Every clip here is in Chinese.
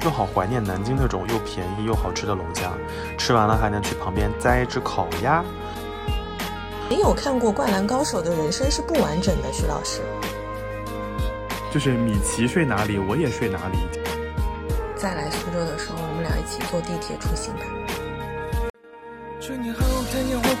就好怀念南京那种又便宜又好吃的龙虾，吃完了还能去旁边摘一只烤鸭。没有看过《灌篮高手》的人生是不完整的，徐老师。就是米奇睡哪里，我也睡哪里。再来苏州的时候，我们俩一起坐地铁出行吧。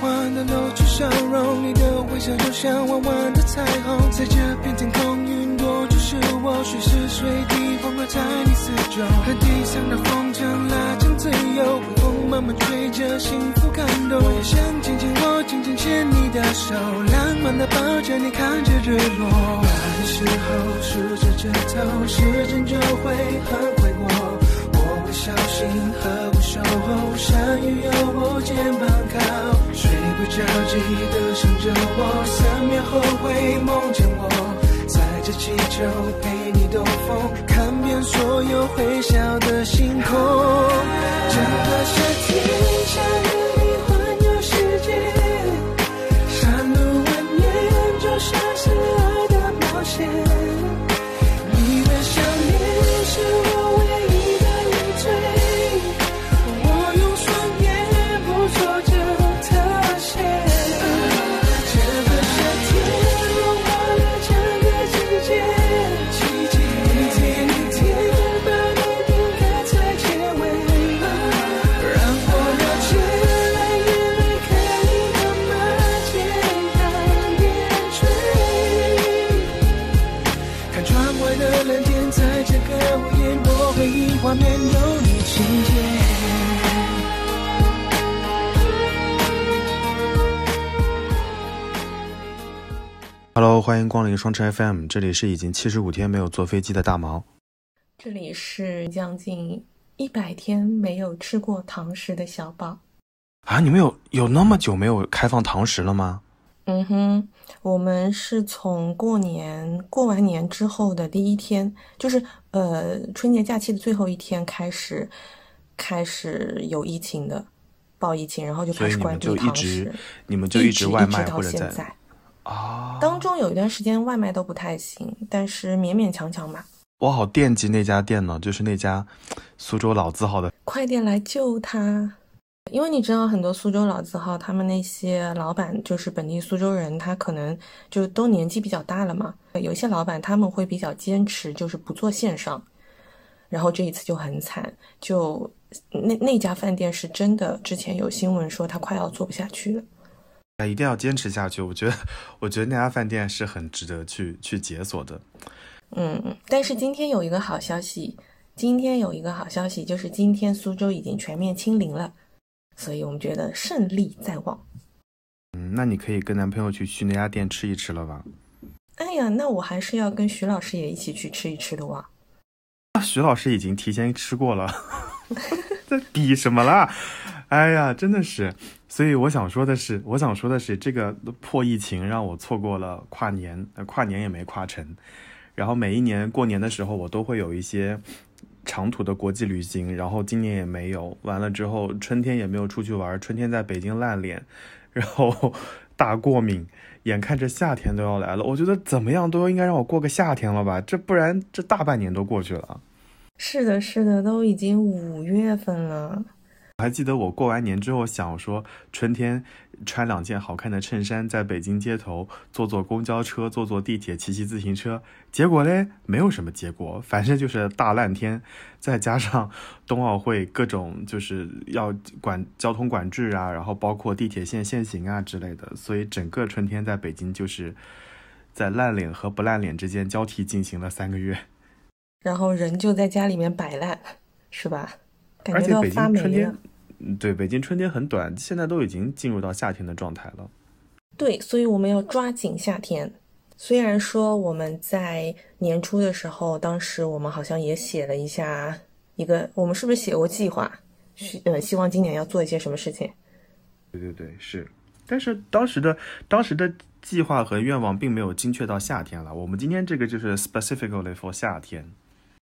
春年后，太阳缓缓地露出笑容，你的微笑就像弯弯的彩虹，在这片天空，云朵就是我，随时随地环绕在你四周。和地上的风筝拉长自由，微风慢慢吹着，幸福感动。我也想紧紧握，紧紧牵你的手，浪漫的抱着你，看着日落。来的时候数着指头，时间就会很快过。我会小心呵护守候，下雨有我肩膀靠，睡不着记得想着我，三秒后会梦见我，载着气球陪你兜风，看遍所有会笑的星空。整个夏天，下雨你环游世界，山路蜿蜒，就像是爱的冒险。欢迎光临双车 FM，这里是已经七十五天没有坐飞机的大毛。这里是将近一百天没有吃过堂食的小宝。啊，你们有有那么久没有开放堂食了吗？嗯哼，我们是从过年过完年之后的第一天，就是呃春节假期的最后一天开始，开始有疫情的，报疫情，然后就开始关所以你们就闭堂一直食，你们就一直外卖到或者在现在。啊，当中有一段时间外卖都不太行，但是勉勉强强吧。我好惦记那家店呢，就是那家苏州老字号的。快点来救他！因为你知道，很多苏州老字号，他们那些老板就是本地苏州人，他可能就都年纪比较大了嘛。有一些老板他们会比较坚持，就是不做线上。然后这一次就很惨，就那那家饭店是真的，之前有新闻说他快要做不下去了。哎，一定要坚持下去。我觉得，我觉得那家饭店是很值得去去解锁的。嗯，但是今天有一个好消息，今天有一个好消息，就是今天苏州已经全面清零了，所以我们觉得胜利在望。嗯，那你可以跟男朋友去去那家店吃一吃了吧？哎呀，那我还是要跟徐老师也一起去吃一吃的哇！啊徐老师已经提前吃过了，在比什么啦？哎呀，真的是。所以我想说的是，我想说的是，这个破疫情让我错过了跨年，跨年也没跨成。然后每一年过年的时候，我都会有一些长途的国际旅行，然后今年也没有。完了之后，春天也没有出去玩，春天在北京烂脸，然后大过敏，眼看着夏天都要来了，我觉得怎么样都应该让我过个夏天了吧，这不然这大半年都过去了。是的，是的，都已经五月份了。我还记得我过完年之后想说，春天穿两件好看的衬衫，在北京街头坐坐公交车、坐坐地铁、骑骑自行车。结果嘞，没有什么结果，反正就是大烂天，再加上冬奥会各种就是要管交通管制啊，然后包括地铁线限行啊之类的，所以整个春天在北京就是在烂脸和不烂脸之间交替进行了三个月。然后人就在家里面摆烂，是吧？感觉都发霉了对，北京春天很短，现在都已经进入到夏天的状态了。对，所以我们要抓紧夏天。虽然说我们在年初的时候，当时我们好像也写了一下一个，我们是不是写过计划？希呃，希望今年要做一些什么事情？对对对，是。但是当时的当时的计划和愿望并没有精确到夏天了。我们今天这个就是 specifically for 夏天。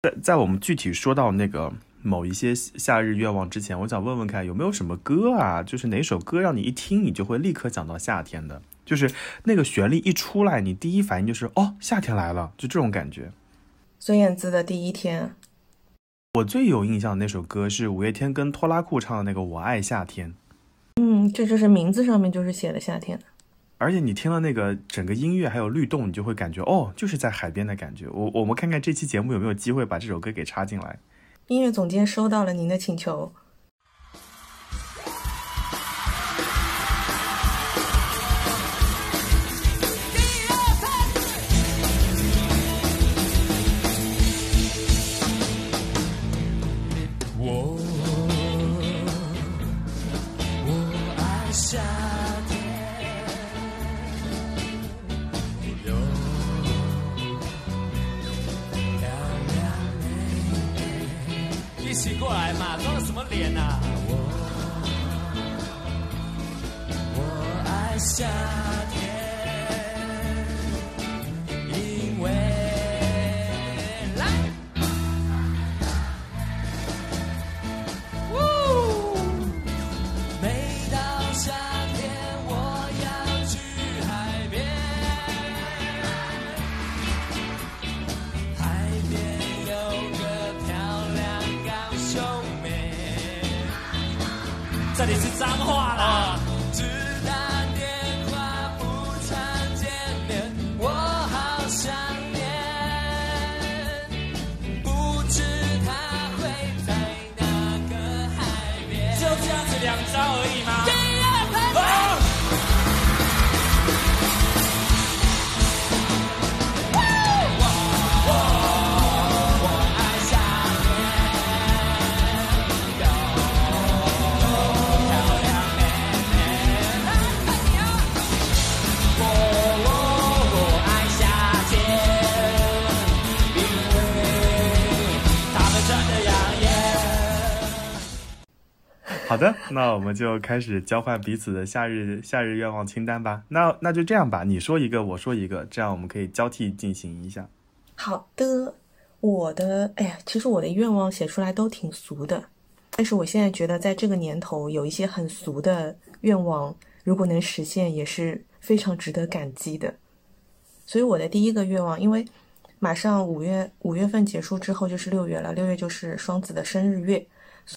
在在我们具体说到那个某一些夏日愿望之前，我想问问看有没有什么歌啊，就是哪首歌让你一听你就会立刻想到夏天的，就是那个旋律一出来，你第一反应就是哦夏天来了，就这种感觉。孙燕姿的第一天，我最有印象的那首歌是五月天跟拖拉库唱的那个《我爱夏天》。嗯，这就是名字上面就是写的夏天的。而且你听了那个整个音乐还有律动，你就会感觉哦，就是在海边的感觉。我我们看看这期节目有没有机会把这首歌给插进来。音乐总监收到了您的请求。我我爱夏天，那我们就开始交换彼此的夏日夏日愿望清单吧。那那就这样吧，你说一个，我说一个，这样我们可以交替进行一下。好的，我的，哎呀，其实我的愿望写出来都挺俗的，但是我现在觉得在这个年头，有一些很俗的愿望，如果能实现，也是非常值得感激的。所以我的第一个愿望，因为马上五月五月份结束之后就是六月了，六月就是双子的生日月。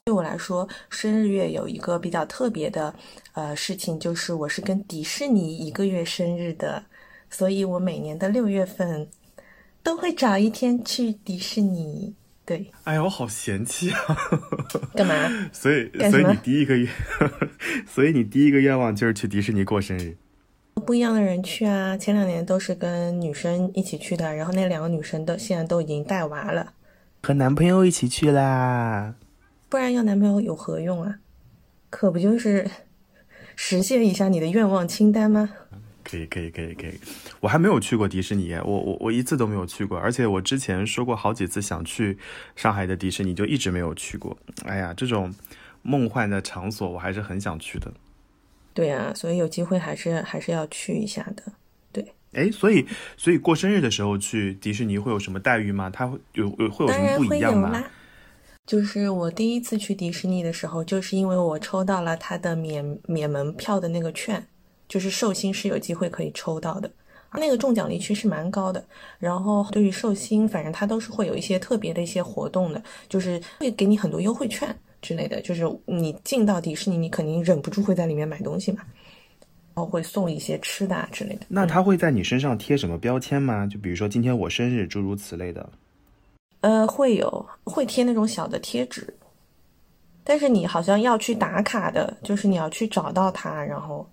对我来说，生日月有一个比较特别的呃事情，就是我是跟迪士尼一个月生日的，所以我每年的六月份都会找一天去迪士尼。对，哎呀，我好嫌弃啊！干嘛？所以所以你第一个愿，所以你第一个愿望就是去迪士尼过生日。不一样的人去啊！前两年都是跟女生一起去的，然后那两个女生都现在都已经带娃了，和男朋友一起去啦。不然要男朋友有何用啊？可不就是 实现一下你的愿望清单吗？可以可以可以可以，我还没有去过迪士尼，我我我一次都没有去过，而且我之前说过好几次想去上海的迪士尼，就一直没有去过。哎呀，这种梦幻的场所，我还是很想去的。对啊，所以有机会还是还是要去一下的。对哎，所以所以过生日的时候去迪士尼会有什么待遇吗？它会有有会有什么不一样吗？就是我第一次去迪士尼的时候，就是因为我抽到了它的免免门票的那个券，就是寿星是有机会可以抽到的。那个中奖率其实蛮高的，然后对于寿星，反正它都是会有一些特别的一些活动的，就是会给你很多优惠券之类的。就是你进到迪士尼，你肯定忍不住会在里面买东西嘛，然后会送一些吃的啊之类的。那他会在你身上贴什么标签吗？就比如说今天我生日，诸如此类的。呃，会有会贴那种小的贴纸，但是你好像要去打卡的，就是你要去找到它，然后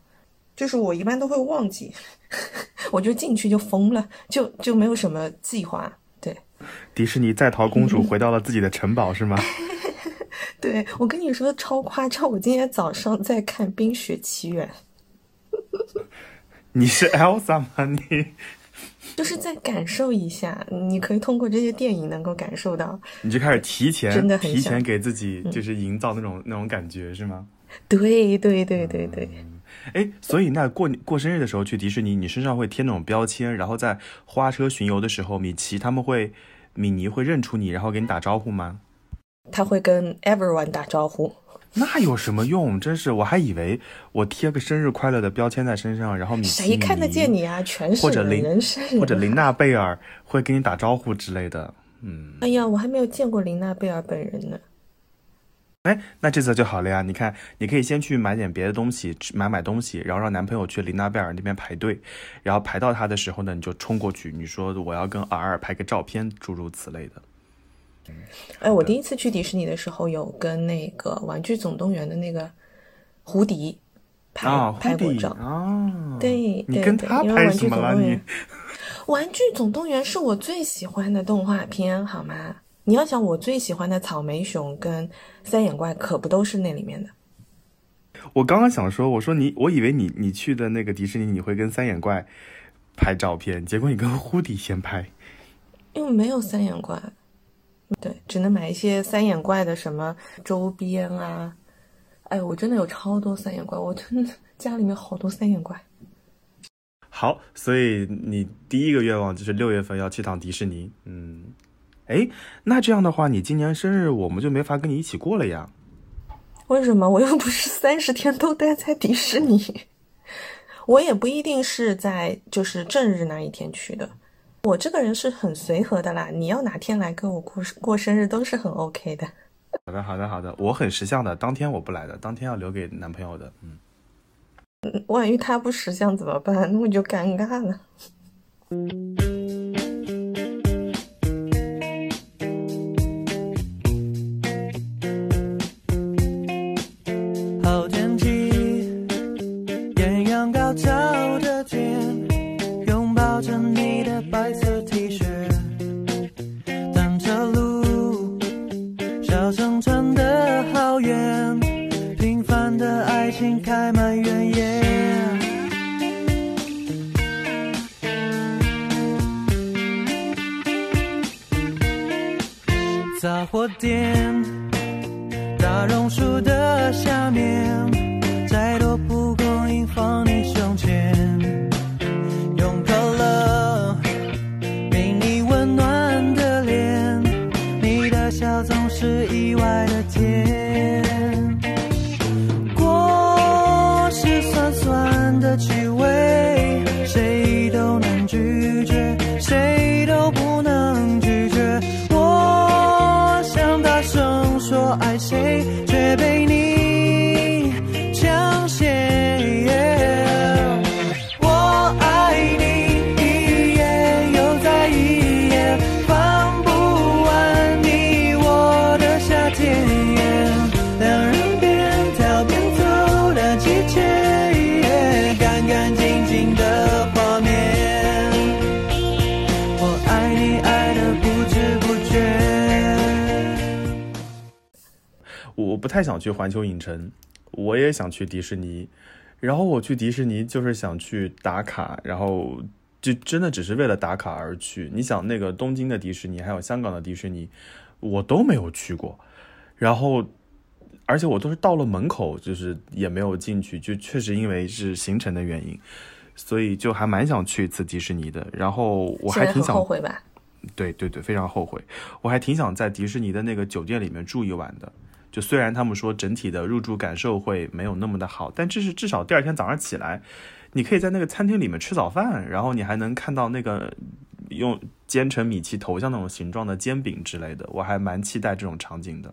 就是我一般都会忘记，我就进去就疯了，就就没有什么计划。对，迪士尼在逃公主回到了自己的城堡是吗？对我跟你说超夸张，我今天早上在看《冰雪奇缘》，你是 Elsa 吗？你就是在感受一下，你可以通过这些电影能够感受到，你就开始提前真的很提前给自己就是营造那种、那种感觉是吗？对对对对对。哎，所以那过过生日的时候去迪士尼，你身上会贴那种标签，然后在花车巡游的时候，米奇他们会，米妮会认出你，然后给你打招呼吗？他会跟 everyone 打招呼，那有什么用？真是，我还以为我贴个生日快乐的标签在身上，然后米奇、谁看得见你啊？全是人或者琳人生人或者林娜贝尔会跟你打招呼之类的。嗯，哎呀，我还没有见过林娜贝尔本人呢。哎，那这次就好了呀！你看，你可以先去买点别的东西，买买东西，然后让男朋友去林娜贝尔那边排队，然后排到他的时候呢，你就冲过去，你说我要跟 R 拍个照片，诸如此类的。哎，我第一次去迪士尼的时候，有跟那个《玩具总动员》的那个胡迪拍、啊，拍过照。啊，对你对对跟他拍什么了？你总动员玩具总动员》是我最喜欢的动画片，好吗？你要想，我最喜欢的草莓熊跟三眼怪，可不都是那里面的？我刚刚想说，我说你，我以为你你去的那个迪士尼，你会跟三眼怪拍照片，结果你跟胡迪先拍。因为没有三眼怪，对，只能买一些三眼怪的什么周边啊。哎，我真的有超多三眼怪，我真的家里面好多三眼怪。好，所以你第一个愿望就是六月份要去趟迪士尼。嗯，哎，那这样的话，你今年生日我们就没法跟你一起过了呀。为什么？我又不是三十天都待在迪士尼，我也不一定是在就是正日那一天去的。我这个人是很随和的啦，你要哪天来跟我过过生日都是很 OK 的。好的，好的，好的，我很识相的，当天我不来的，当天要留给男朋友的。嗯，万一他不识相怎么办？那我就尴尬了。树的太想去环球影城，我也想去迪士尼。然后我去迪士尼就是想去打卡，然后就真的只是为了打卡而去。你想那个东京的迪士尼，还有香港的迪士尼，我都没有去过。然后，而且我都是到了门口，就是也没有进去，就确实因为是行程的原因，所以就还蛮想去一次迪士尼的。然后我还挺想后悔吧？对对对，非常后悔。我还挺想在迪士尼的那个酒店里面住一晚的。就虽然他们说整体的入住感受会没有那么的好，但这是至少第二天早上起来，你可以在那个餐厅里面吃早饭，然后你还能看到那个用煎成米奇头像那种形状的煎饼之类的。我还蛮期待这种场景的。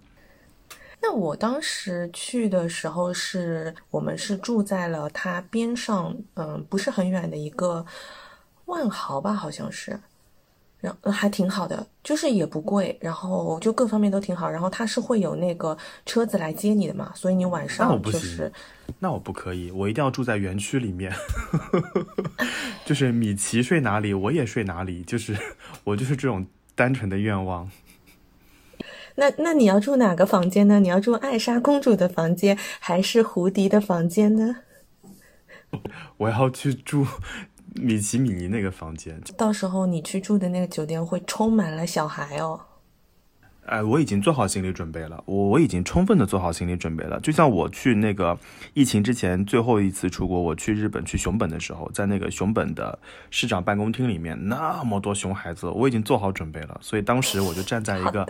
那我当时去的时候是，我们是住在了它边上，嗯，不是很远的一个万豪吧，好像是，然后还挺好的，就是也不贵，然后就各方面都挺好，然后它是会有那个车子来接你的嘛，所以你晚上就是那我不可以，我一定要住在园区里面，就是米奇睡哪里，我也睡哪里，就是我就是这种单纯的愿望。那那你要住哪个房间呢？你要住艾莎公主的房间，还是胡迪的房间呢？我要去住米奇米妮那个房间。到时候你去住的那个酒店会充满了小孩哦。哎，我已经做好心理准备了，我我已经充分的做好心理准备了。就像我去那个疫情之前最后一次出国，我去日本去熊本的时候，在那个熊本的市长办公厅里面，那么多熊孩子，我已经做好准备了。所以当时我就站在一个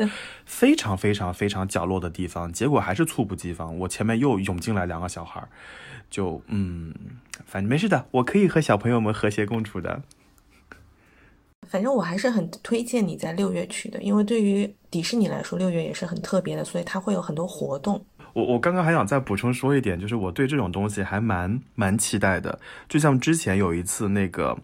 非常非常非常角落的地方，结果还是猝不及防，我前面又涌进来两个小孩儿，就嗯，反正没事的，我可以和小朋友们和谐共处的。反正我还是很推荐你在六月去的，因为对于迪士尼来说，六月也是很特别的，所以它会有很多活动。我我刚刚还想再补充说一点，就是我对这种东西还蛮蛮期待的。就像之前有一次那个，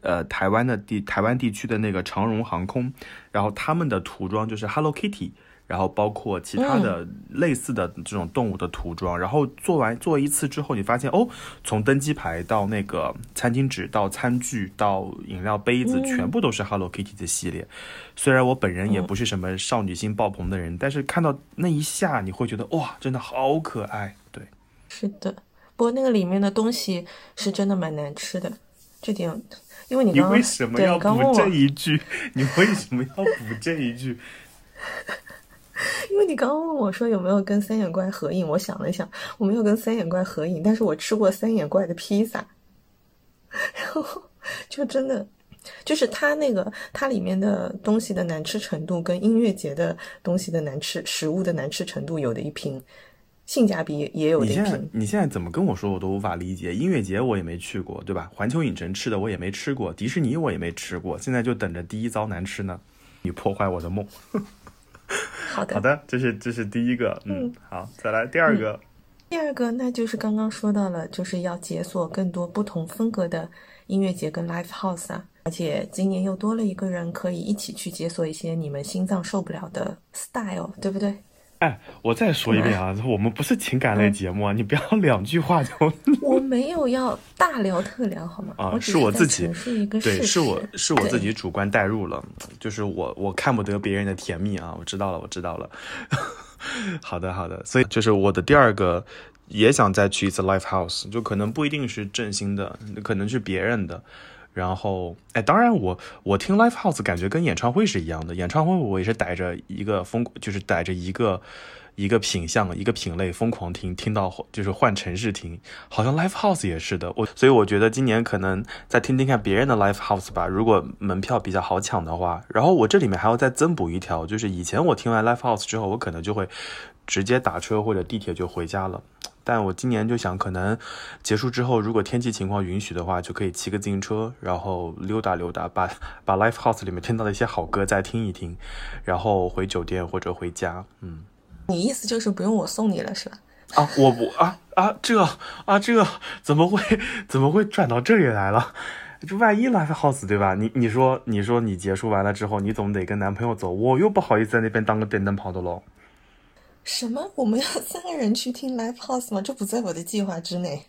呃，台湾的地台湾地区的那个长荣航空，然后他们的涂装就是 Hello Kitty。然后包括其他的类似的这种动物的涂装，然后做完做一次之后，你发现哦，从登机牌到那个餐巾纸到餐具到饮料杯子，全部都是 Hello Kitty 的系列。虽然我本人也不是什么少女心爆棚的人，但是看到那一下，你会觉得哇，真的好可爱。对，是的。不过那个里面的东西是真的蛮难吃的，这点，因为你你为什么要补这一句？你为什么要补这一句？因为你刚刚问我说有没有跟三眼怪合影，我想了想，我没有跟三眼怪合影，但是我吃过三眼怪的披萨，然后就真的就是它那个它里面的东西的难吃程度跟音乐节的东西的难吃食物的难吃程度有的一拼，性价比也有的一拼。你现在你现在怎么跟我说我都无法理解。音乐节我也没去过，对吧？环球影城吃的我也没吃过，迪士尼我也没吃过，现在就等着第一遭难吃呢。你破坏我的梦。好的，好的，这是这是第一个，嗯，好，再来第二个，第二个那就是刚刚说到了，就是要解锁更多不同风格的音乐节跟 live house 啊，而且今年又多了一个人可以一起去解锁一些你们心脏受不了的 style，对不对？哎，我再说一遍啊，我们不是情感类节目啊，你不要两句话就。我没有要大聊特聊，好吗？啊，是我自己，是一个对，是我是我自己主观代入了，就是我我看不得别人的甜蜜啊，我知道了，我知道了。好的好的，所以就是我的第二个也想再去一次 live house，就可能不一定是振兴的，可能是别人的。然后，哎，当然，我我听 live house 感觉跟演唱会是一样的。演唱会我也是逮着一个疯，就是逮着一个一个品相、一个品类疯狂听，听到就是换城市听。好像 live house 也是的。我所以我觉得今年可能再听听看别人的 live house 吧。如果门票比较好抢的话，然后我这里面还要再增补一条，就是以前我听完 live house 之后，我可能就会直接打车或者地铁就回家了。但我今年就想，可能结束之后，如果天气情况允许的话，就可以骑个自行车，然后溜达溜达，把把 live house 里面听到的一些好歌再听一听，然后回酒店或者回家。嗯，你意思就是不用我送你了是吧？啊，我不啊啊这啊这怎么会怎么会转到这里来了？这万一 live house 对吧？你你说你说你结束完了之后，你总得跟男朋友走，我又不好意思在那边当个电灯泡的喽。什么？我们要 三个人去听 live house 吗？这不在我的计划之内。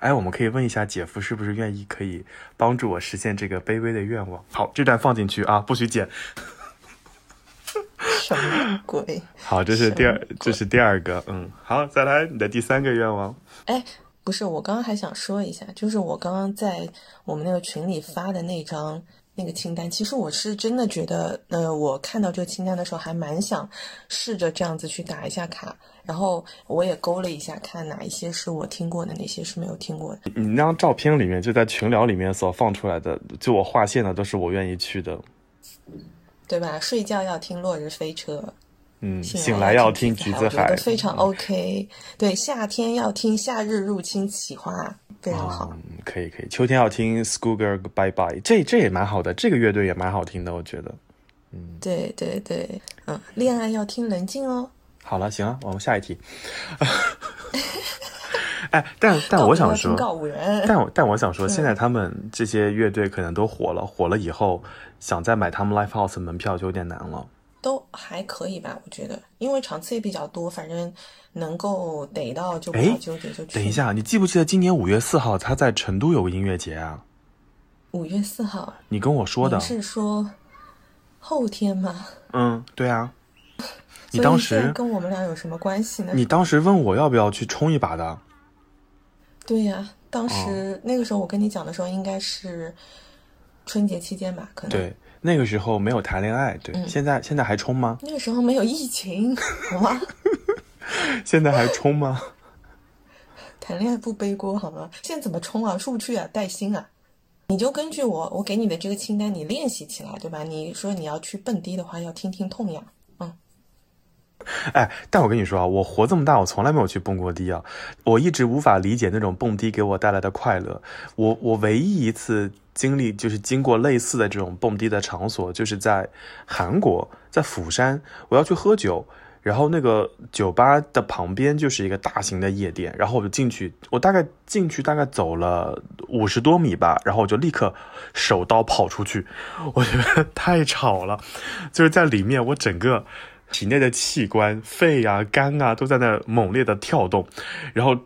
哎，我们可以问一下姐夫是不是愿意可以帮助我实现这个卑微的愿望。好，这段放进去啊，不许剪。什么鬼？好，这是第二，这是第二个。嗯，好，再来你的第三个愿望。哎，不是，我刚刚还想说一下，就是我刚刚在我们那个群里发的那张。那个清单，其实我是真的觉得，呃，我看到这个清单的时候，还蛮想试着这样子去打一下卡，然后我也勾了一下，看哪一些是我听过的，哪些是没有听过的。你那张照片里面，就在群聊里面所放出来的，就我划线的，都是我愿意去的，对吧？睡觉要听《落日飞车》。嗯，醒来要听橘子海，非常 OK。对，夏天要听夏日入侵企划，非常好。可以可以，秋天要听 Schoolgirl Bye Bye，这这也蛮好的，这个乐队也蛮好听的，我觉得。嗯，对对对，嗯，恋爱要听冷静哦。好了，行了，我们下一题。哎，但 但我想说，但但我想说，现在他们这些乐队可能都火了，火了以后想再买他们 Live House 门票就有点难了。都还可以吧，我觉得，因为场次也比较多，反正能够逮到就不纠结就去。等一下，你记不记得今年五月四号他在成都有个音乐节啊？五月四号，你跟我说的是说后天吗？嗯，对啊。你当时跟我们俩有什么关系呢？你当时问我要不要去冲一把的。对呀，当时那个时候我跟你讲的时候，应该是春节期间吧？可能对。那个时候没有谈恋爱，对，现在现在还冲吗？那个时候没有疫情，好吗？现在还冲吗？谈恋爱不背锅好吗？现在怎么冲啊？出不去啊？带薪啊？你就根据我我给你的这个清单，你练习起来，对吧？你说你要去蹦迪的话，要听听痛痒，嗯。哎，但我跟你说啊，我活这么大，我从来没有去蹦过迪啊，我一直无法理解那种蹦迪给我带来的快乐。我我唯一一次。经历就是经过类似的这种蹦迪的场所，就是在韩国，在釜山，我要去喝酒。然后那个酒吧的旁边就是一个大型的夜店，然后我就进去，我大概进去大概走了五十多米吧，然后我就立刻手刀跑出去，我觉得太吵了，就是在里面我整个体内的器官，肺啊、肝啊都在那猛烈的跳动，然后。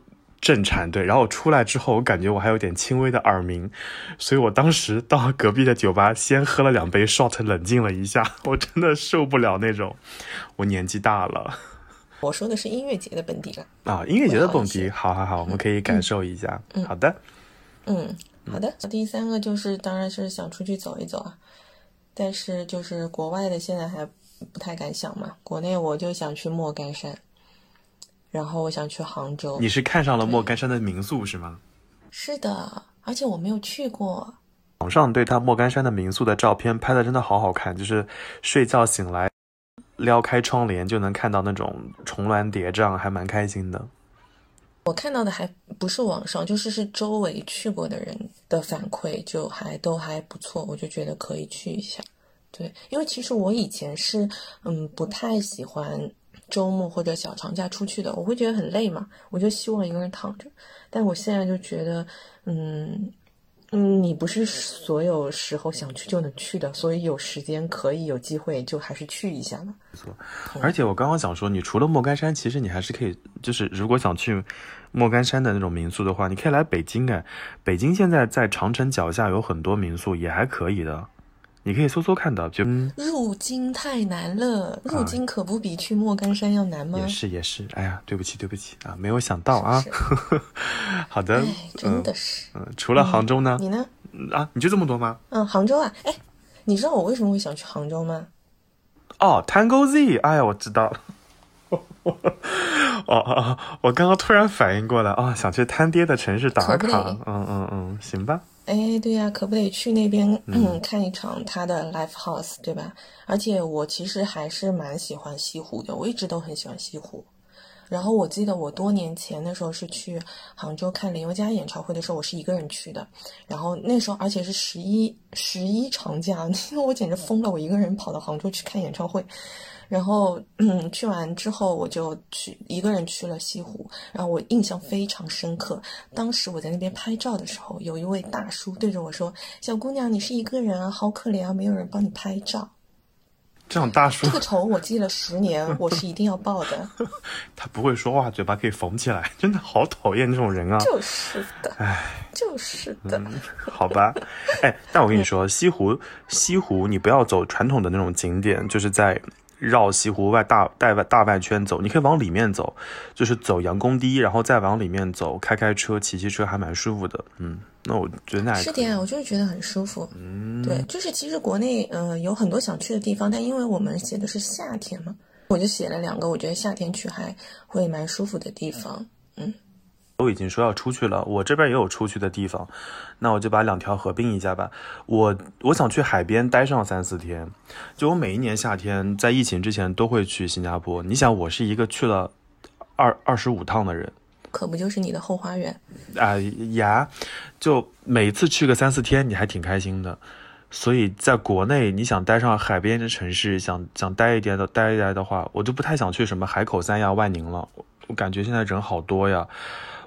震颤，对，然后我出来之后，我感觉我还有点轻微的耳鸣，所以我当时到隔壁的酒吧，先喝了两杯 shot，冷静了一下。我真的受不了那种，我年纪大了。我说的是音乐节的蹦迪了啊，音乐节的蹦迪，好好好，我们可以感受一下。嗯好的，嗯，好的。第三个就是，当然是想出去走一走啊，但是就是国外的现在还不太敢想嘛，国内我就想去莫干山。然后我想去杭州。你是看上了莫干山的民宿是吗？是的，而且我没有去过。网上对他莫干山的民宿的照片拍的真的好好看，就是睡觉醒来，撩开窗帘就能看到那种重峦叠嶂，还蛮开心的。我看到的还不是网上，就是是周围去过的人的反馈，就还都还不错，我就觉得可以去一下。对，因为其实我以前是嗯不太喜欢。周末或者小长假出去的，我会觉得很累嘛，我就希望一个人躺着。但我现在就觉得，嗯嗯，你不是所有时候想去就能去的，所以有时间可以有机会就还是去一下嘛。没错，而且我刚刚想说，你除了莫干山，其实你还是可以，就是如果想去莫干山的那种民宿的话，你可以来北京哎，北京现在在长城脚下有很多民宿，也还可以的。你可以搜搜看的，就入京太难了，入京可不比去莫干山要难吗？也是也是，哎呀，对不起对不起啊，没有想到啊。好的，真的是，嗯，除了杭州呢？你呢？啊，你就这么多吗？嗯，杭州啊，哎，你知道我为什么会想去杭州吗？哦，Tango Z，哎呀，我知道了。哦哦，我刚刚突然反应过来啊，想去摊爹的城市打卡。嗯嗯嗯，行吧。哎，对呀，可不得去那边嗯 看一场他的 live house，对吧？而且我其实还是蛮喜欢西湖的，我一直都很喜欢西湖。然后我记得我多年前的时候是去杭州看林宥嘉演唱会的时候，我是一个人去的。然后那时候而且是十一十一长假，我简直疯了，我一个人跑到杭州去看演唱会。然后，嗯，去完之后我就去一个人去了西湖，然后我印象非常深刻。当时我在那边拍照的时候，有一位大叔对着我说：“小姑娘，你是一个人啊，好可怜啊，没有人帮你拍照。”这种大叔，这个仇我记了十年，我是一定要报的。他不会说话，嘴巴可以缝起来，真的好讨厌这种人啊！就是的，哎，就是的。好吧，哎，但我跟你说，西湖，西湖，你不要走传统的那种景点，就是在。绕西湖外大带外大外圈走，你可以往里面走，就是走杨公堤，然后再往里面走，开开车、骑骑车还蛮舒服的。嗯，那我觉得那是的，我就是觉得很舒服。嗯，对，就是其实国内呃有很多想去的地方，但因为我们写的是夏天嘛，我就写了两个，我觉得夏天去还会蛮舒服的地方。嗯。都已经说要出去了，我这边也有出去的地方，那我就把两条合并一下吧。我我想去海边待上三四天，就我每一年夏天在疫情之前都会去新加坡。你想，我是一个去了二二十五趟的人，可不就是你的后花园啊呀？就每次去个三四天，你还挺开心的。所以在国内，你想待上海边的城市，想想待一点的待一待的话，我就不太想去什么海口、三亚、万宁了。我感觉现在人好多呀。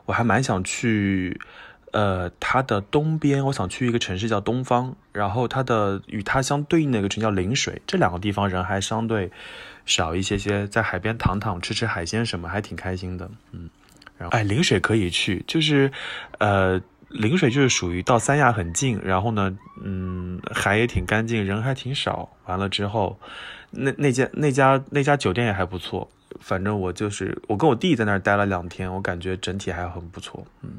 我还蛮想去，呃，它的东边，我想去一个城市叫东方，然后它的与它相对应的一个城叫陵水，这两个地方人还相对少一些些，在海边躺躺，吃吃海鲜什么，还挺开心的，嗯，然后哎，陵水可以去，就是，呃，陵水就是属于到三亚很近，然后呢，嗯，海也挺干净，人还挺少，完了之后，那那家那家那家酒店也还不错。反正我就是我跟我弟在那儿待了两天，我感觉整体还很不错。嗯，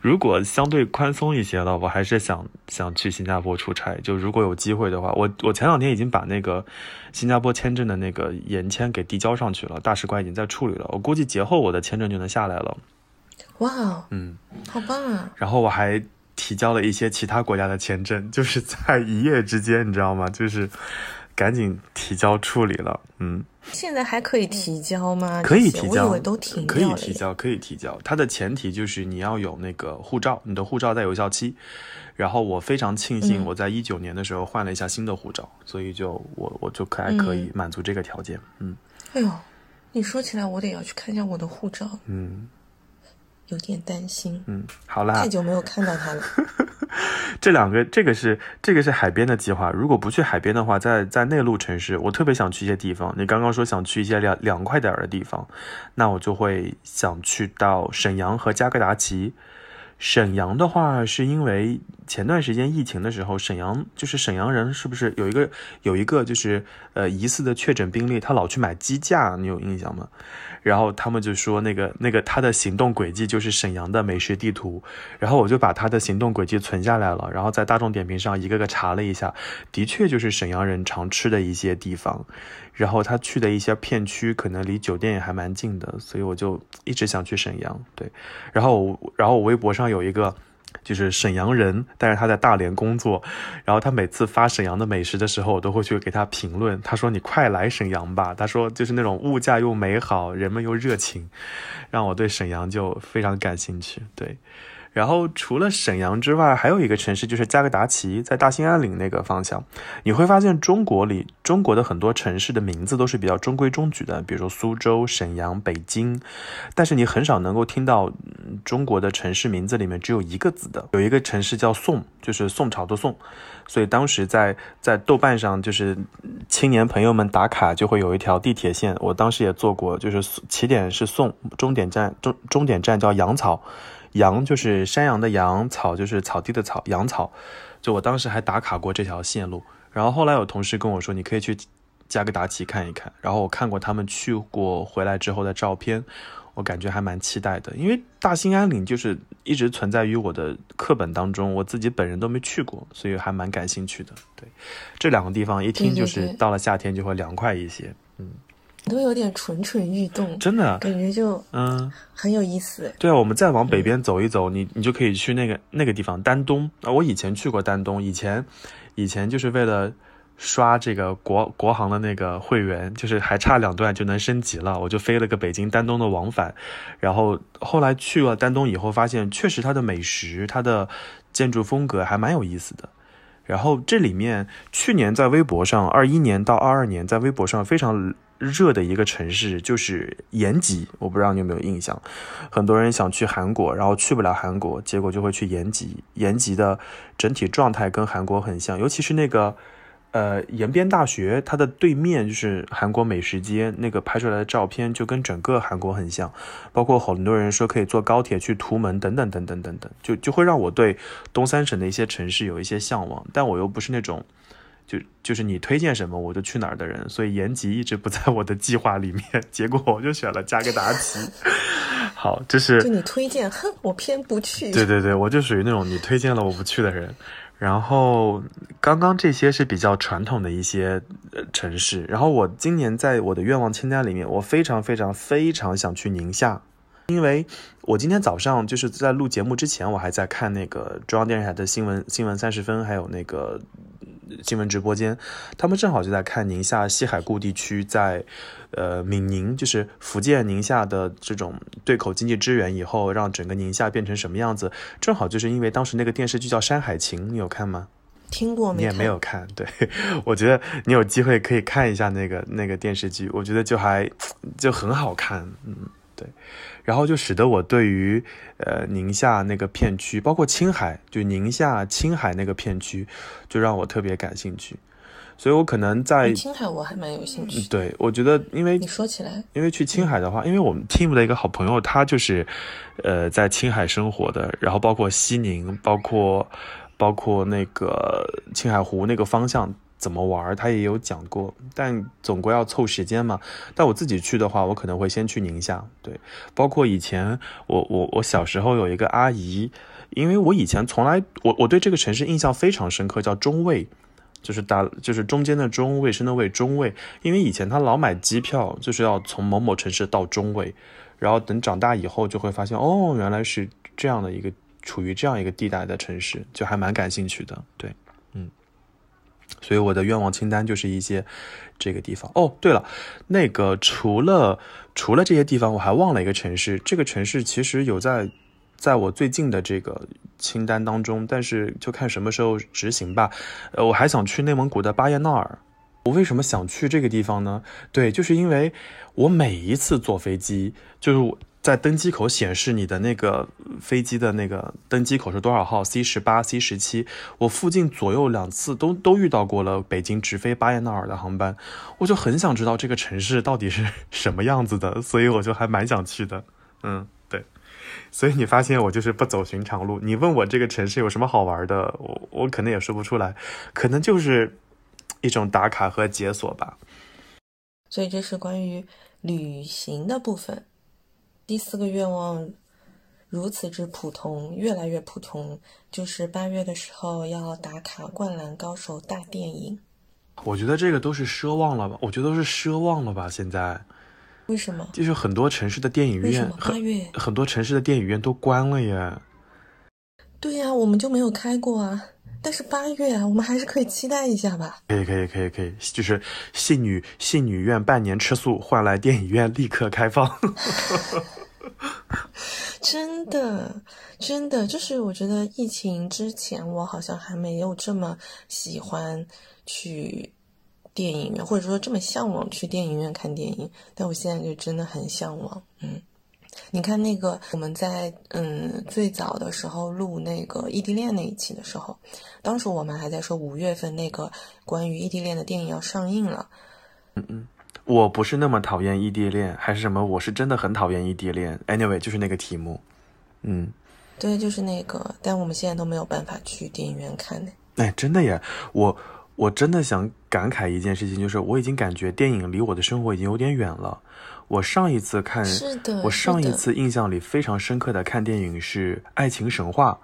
如果相对宽松一些了，我还是想想去新加坡出差。就如果有机会的话，我我前两天已经把那个新加坡签证的那个延签给递交上去了，大使馆已经在处理了。我估计节后我的签证就能下来了。哇，嗯，好棒啊！然后我还提交了一些其他国家的签证，就是在一夜之间，你知道吗？就是。赶紧提交处理了。嗯，现在还可以提交吗？可以提交，我以为都停了耶。以提交，可以提交。它的前提就是你要有那个护照，你的护照在有效期。然后我非常庆幸，嗯我在一九年的时候换了一下新的护照，所以就我我就可还可以嗯满足这个条件。嗯哎呦，你说起来，我得要去看一下我的护照，嗯有点担心。嗯，好啦太，久没有看到他了。这两个，这个是这个是海边的计划。如果不去海边的话，在在内陆城市，我特别想去一些地方。你刚刚说想去一些凉凉快点儿的地方，那我就会想去到沈阳和加格达奇。沈阳的话，是因为前段时间疫情的时候，沈阳就是沈阳人是不是有一个有一个就是呃疑似的确诊病例，他老去买鸡架，你有印象吗？然后他们就说那个那个他的行动轨迹就是沈阳的美食地图，然后我就把他的行动轨迹存下来了，然后在大众点评上一个个查了一下，的确就是沈阳人常吃的一些地方，然后他去的一些片区可能离酒店也还蛮近的，所以我就一直想去沈阳。对，然后然后我微博上有一个。就是沈阳人，但是他在大连工作，然后他每次发沈阳的美食的时候，我都会去给他评论。他说：“你快来沈阳吧。”他说：“就是那种物价又美好，人们又热情，让我对沈阳就非常感兴趣。”对，然后除了沈阳之外，还有一个城市就是加格达奇，在大兴安岭那个方向。你会发现中国里中国的很多城市的名字都是比较中规中矩的，比如说苏州、沈阳、北京，但是你很少能够听到、中国的城市名字里面只有一个字的。有一个城市叫宋，就是宋朝的宋，所以当时在在豆瓣上就是青年朋友们打卡就会有一条地铁线，我当时也坐过，就是起点是宋，终点站终终点站叫杨草。羊就是山羊的羊，草就是草地的草，羊草。就我当时还打卡过这条线路，然后后来有同事跟我说，你可以去加格达奇看一看。然后我看过他们去过回来之后的照片，我感觉还蛮期待的。因为大兴安岭就是一直存在于我的课本当中，我自己本人都没去过，所以还蛮感兴趣的。对，这两个地方一听就是到了夏天就会凉快一些，都有点蠢蠢欲动，真的。感觉就嗯，很有意思。对啊，我们再往北边走一走，你你就可以去那个那个地方丹东啊。我以前去过丹东，以前以前就是为了刷这个国国航的那个会员，就是还差两段就能升级了，我就飞了个北京丹东的往返。然后后来去了丹东以后，发现确实它的美食、它的建筑风格还蛮有意思的。然后这里面去年在微博上，二一年到二二年在微博上非常热的一个城市就是延吉，我不知道你有没有印象。很多人想去韩国，然后去不了韩国，结果就会去延吉。延吉的整体状态跟韩国很像，尤其是那个呃延边大学，它的对面就是韩国美食街，那个拍出来的照片就跟整个韩国很像。包括很多人说可以坐高铁去图门等等等等等等，就就会让我对东三省的一些城市有一些向往，但我又不是那种。就就是你推荐什么我就去哪儿的人，所以延吉一直不在我的计划里面，结果我就选了加格达奇。好，这是就你推荐，哼，我偏不去。对对对，我就属于那种你推荐了我不去的人。然后刚刚这些是比较传统的一些呃城市，然后我今年在我的愿望清单里面，我非常非常非常想去宁夏，因为我今天早上就是在录节目之前，我还在看那个中央电视台的新闻新闻三十分，还有那个新闻直播间，他们正好就在看宁夏西海固地区在，呃闽宁，就是福建宁夏的这种对口经济支援以后，让整个宁夏变成什么样子。正好就是因为当时那个电视剧叫《山海情》，你有看吗？听过没？你也没有。看，对 我觉得你有机会可以看一下那个那个电视剧，我觉得就还就很好看，嗯，对，然后就使得我对于呃宁夏那个片区，包括青海，就宁夏青海那个片区，就让我特别感兴趣，所以我可能在青海我还蛮有兴趣。对我觉得，因为你说起来，因为去青海的话，因为我们 team 的一个好朋友，他就是，呃，在青海生活的，然后包括西宁，包括包括那个青海湖那个方向怎么玩，他也有讲过。但总归要凑时间嘛。但我自己去的话，我可能会先去宁夏，对，包括以前我我我小时候有一个阿姨，因为我以前从来我我对这个城市印象非常深刻，叫中卫。就是打就是中间的中卫生的卫中卫，因为以前他老买机票就是要从某某城市到中卫，然后等长大以后就会发现哦原来是这样的一个处于这样一个地带的城市，就还蛮感兴趣的。对，所以我的愿望清单就是一些这个地方。哦，对了，那个除了除了这些地方，我还忘了一个城市。这个城市其实有在在我最近的这个清单当中，但是就看什么时候执行吧。呃，我还想去内蒙古的巴彦淖尔。我为什么想去这个地方呢？对，就是因为我每一次坐飞机，就是。在登机口显示你的那个飞机的那个登机口是多少号？C 十八、C 十七。我附近左右两次都都遇到过了北京直飞巴彦淖尔的航班，我就很想知道这个城市到底是什么样子的，所以我就还蛮想去的。嗯，对。所以你发现我就是不走寻常路。你问我这个城市有什么好玩的，我我可能也说不出来，可能就是一种打卡和解锁吧。所以这是关于旅行的部分。第四个愿望如此之普通，越来越普通，就是八月的时候要打卡《灌篮高手》大电影。我觉得这个都是奢望了吧？我觉得都是奢望了吧？现在为什么？就是很多城市的电影院，八月很多城市的电影院都关了耶。对呀，我们就没有开过啊。但是八月啊，我们还是可以期待一下吧。可以，可以，可以，可以，就是信女信女院半年吃素换来电影院立刻开放。真的，真的，就是我觉得疫情之前，我好像还没有这么喜欢去电影院，或者说这么向往去电影院看电影。但我现在就真的很向往，嗯。你看那个，我们在嗯最早的时候录那个异地恋那一期的时候，当时我们还在说五月份那个关于异地恋的电影要上映了。嗯嗯，我不是那么讨厌异地恋，还是什么？我是真的很讨厌异地恋。Anyway，就是那个题目。嗯，对，就是那个，但我们现在都没有办法去电影院看呢。哎，真的耶！我我真的想感慨一件事情，就是我已经感觉电影离我的生活已经有点远了。我上一次看，是的，我上一次印象里非常深刻的看电影是《爱情神话》，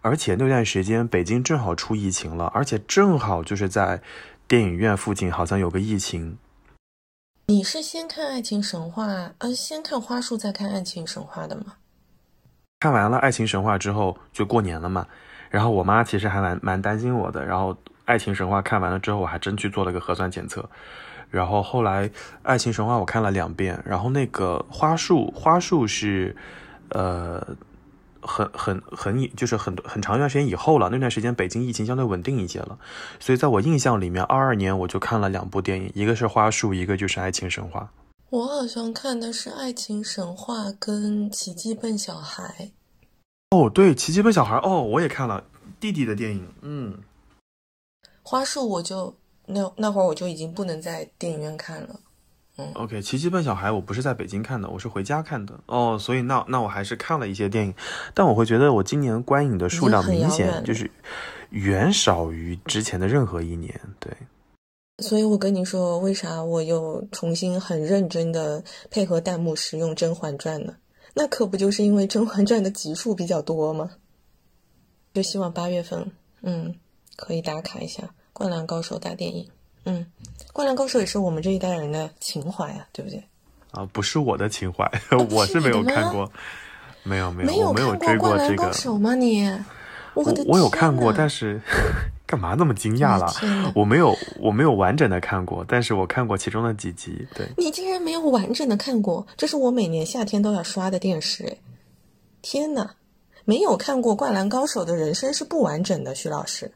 而且那段时间北京正好出疫情了，而且正好就是在电影院附近好像有个疫情。你是先看《爱情神话》，呃，先看《花束》再看《爱情神话》的吗？看完了《爱情神话》之后就过年了嘛，然后我妈其实还蛮蛮担心我的，然后《爱情神话》看完了之后，我还真去做了个核酸检测。然后后来，《爱情神话》我看了两遍，然后那个花束，花束是，呃，很很很，就是很很长一段时间以后了。那段时间北京疫情相对稳定一些了，所以在我印象里面，二二年我就看了两部电影，一个是花束，一个就是《爱情神话》。我好像看的是《爱情神话》跟《奇迹笨小孩》。哦，对，《奇迹笨小孩》哦，我也看了弟弟的电影，嗯。花束我就。那那会儿我就已经不能在电影院看了，嗯。OK，《奇迹笨小孩》我不是在北京看的，我是回家看的哦，所以那那我还是看了一些电影，但我会觉得我今年观影的数量明显就是远少于之前的任何一年，对。所以我跟你说，为啥我又重新很认真的配合弹幕使用《甄嬛传》呢？那可不就是因为《甄嬛传》的集数比较多吗？就希望八月份，嗯，可以打卡一下。灌篮高手大电影，嗯，灌篮高手也是我们这一代人的情怀啊，对不对？啊，不是我的情怀，我是没有看过，没有 没有，我没有追过这个。手吗你？我我有看过，但是干嘛那么惊讶了？我没有我没有完整的看过，但是我看过其中的几集。对，你竟然没有完整的看过？这是我每年夏天都要刷的电视。天哪，没有看过灌篮高手的人生是不完整的，徐老师。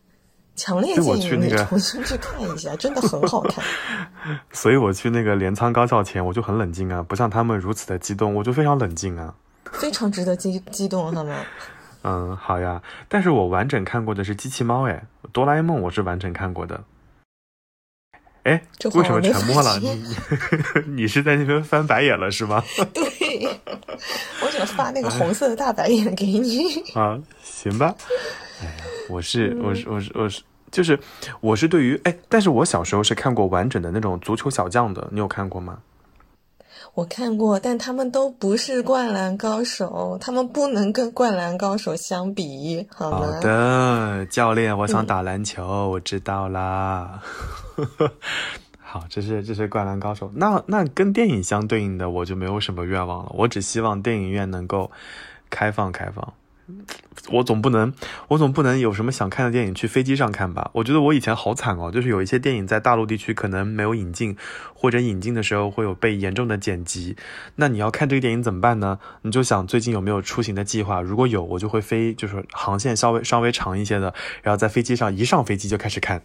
强烈建议你重新去看一下，真的很好看。所以我去那个镰仓高校前，我就很冷静啊，不像他们如此的激动，我就非常冷静啊。非常值得激激动，他们？嗯，好呀。但是我完整看过的是机器猫，哎，哆啦 A 梦我是完整看过的。哎，为什么沉默了？你 你是在那边翻白眼了是吗？对，我想发那个红色的大白眼给你。啊，行吧。哎呀，我是我是我是我是就是我是对于哎，但是我小时候是看过完整的那种足球小将的，你有看过吗？我看过，但他们都不是灌篮高手，他们不能跟灌篮高手相比，好吗？好的，教练，我想打篮球，我知道啦。好，这是这是灌篮高手，那那跟电影相对应的，我就没有什么愿望了，我只希望电影院能够开放开放。我总不能，我总不能有什么想看的电影去飞机上看吧？我觉得我以前好惨哦，就是有一些电影在大陆地区可能没有引进，或者引进的时候会有被严重的剪辑。那你要看这个电影怎么办呢？你就想最近有没有出行的计划？如果有，我就会飞，就是航线稍微稍微长一些的，然后在飞机上一上飞机就开始看。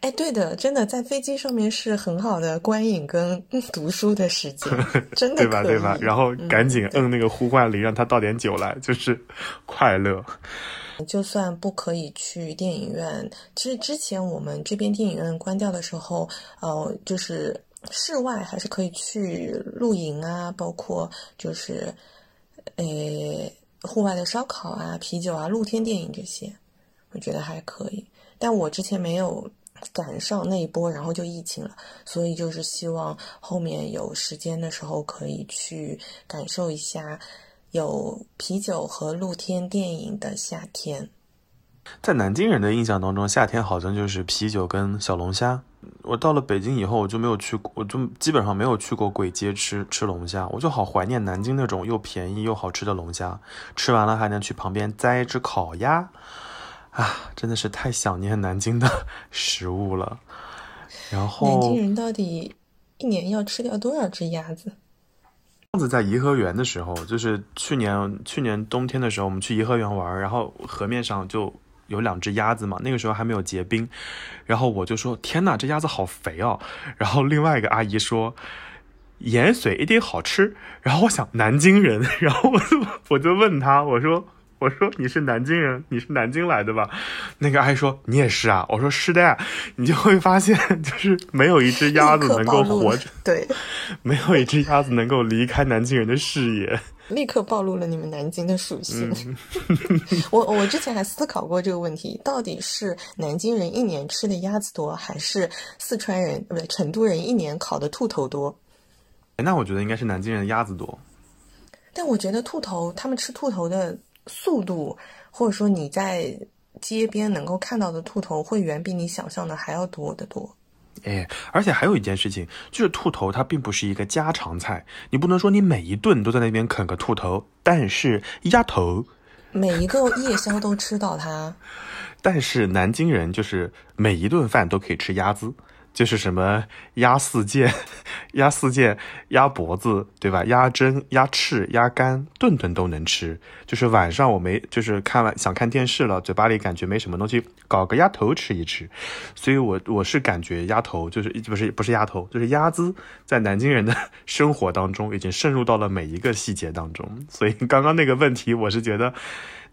哎，对的，真的在飞机上面是很好的观影跟读书的时间，真的对吧？对吧？然后赶紧摁那个呼唤铃，让他倒点酒来，就是快乐。就算不可以去电影院，其实之前我们这边电影院关掉的时候，呃，就是室外还是可以去露营啊，包括就是呃户外的烧烤啊、啤酒啊、露天电影这些，我觉得还可以。但我之前没有。赶上那一波，然后就疫情了，所以就是希望后面有时间的时候可以去感受一下有啤酒和露天电影的夏天。在南京人的印象当中，夏天好像就是啤酒跟小龙虾。我到了北京以后，我就没有去，我就基本上没有去过簋街吃吃龙虾，我就好怀念南京那种又便宜又好吃的龙虾，吃完了还能去旁边摘一只烤鸭。啊，真的是太想念南京的 食物了。然后，南京人到底一年要吃掉多少只鸭子？上次在颐和园的时候，就是去年去年冬天的时候，我们去颐和园玩，然后河面上就有两只鸭子嘛，那个时候还没有结冰，然后我就说：“天哪，这鸭子好肥哦！”然后另外一个阿姨说：“盐水一定好吃。”然后我想南京人，然后我就我就问他，我说。我说你是南京人，你是南京来的吧？那个阿姨说你也是啊。我说是的，你就会发现，就是没有一只鸭子能够活着，对，没有一只鸭子能够离开南京人的视野。立刻暴露了你们南京的属性。我我之前还思考过这个问题，到底是南京人一年吃的鸭子多，还是四川人不对成都人一年烤的兔头多？那我觉得应该是南京人的鸭子多。但我觉得兔头，他们吃兔头的。速度，或者说你在街边能够看到的兔头，会远比你想象的还要多得多。哎，而且还有一件事情，就是兔头它并不是一个家常菜，你不能说你每一顿都在那边啃个兔头。但是鸭头，每一个夜宵都吃到它。但是南京人就是每一顿饭都可以吃鸭子。就是什么鸭四件、鸭四件、鸭脖子，对吧？鸭胗、鸭翅、鸭肝，顿顿都能吃。就是晚上我没，就是看完想看电视了，嘴巴里感觉没什么东西，搞个鸭头吃一吃。所以我我是感觉鸭头就是不是不是鸭头，就是鸭子，在南京人的生活当中已经渗入到了每一个细节当中。所以刚刚那个问题，我是觉得。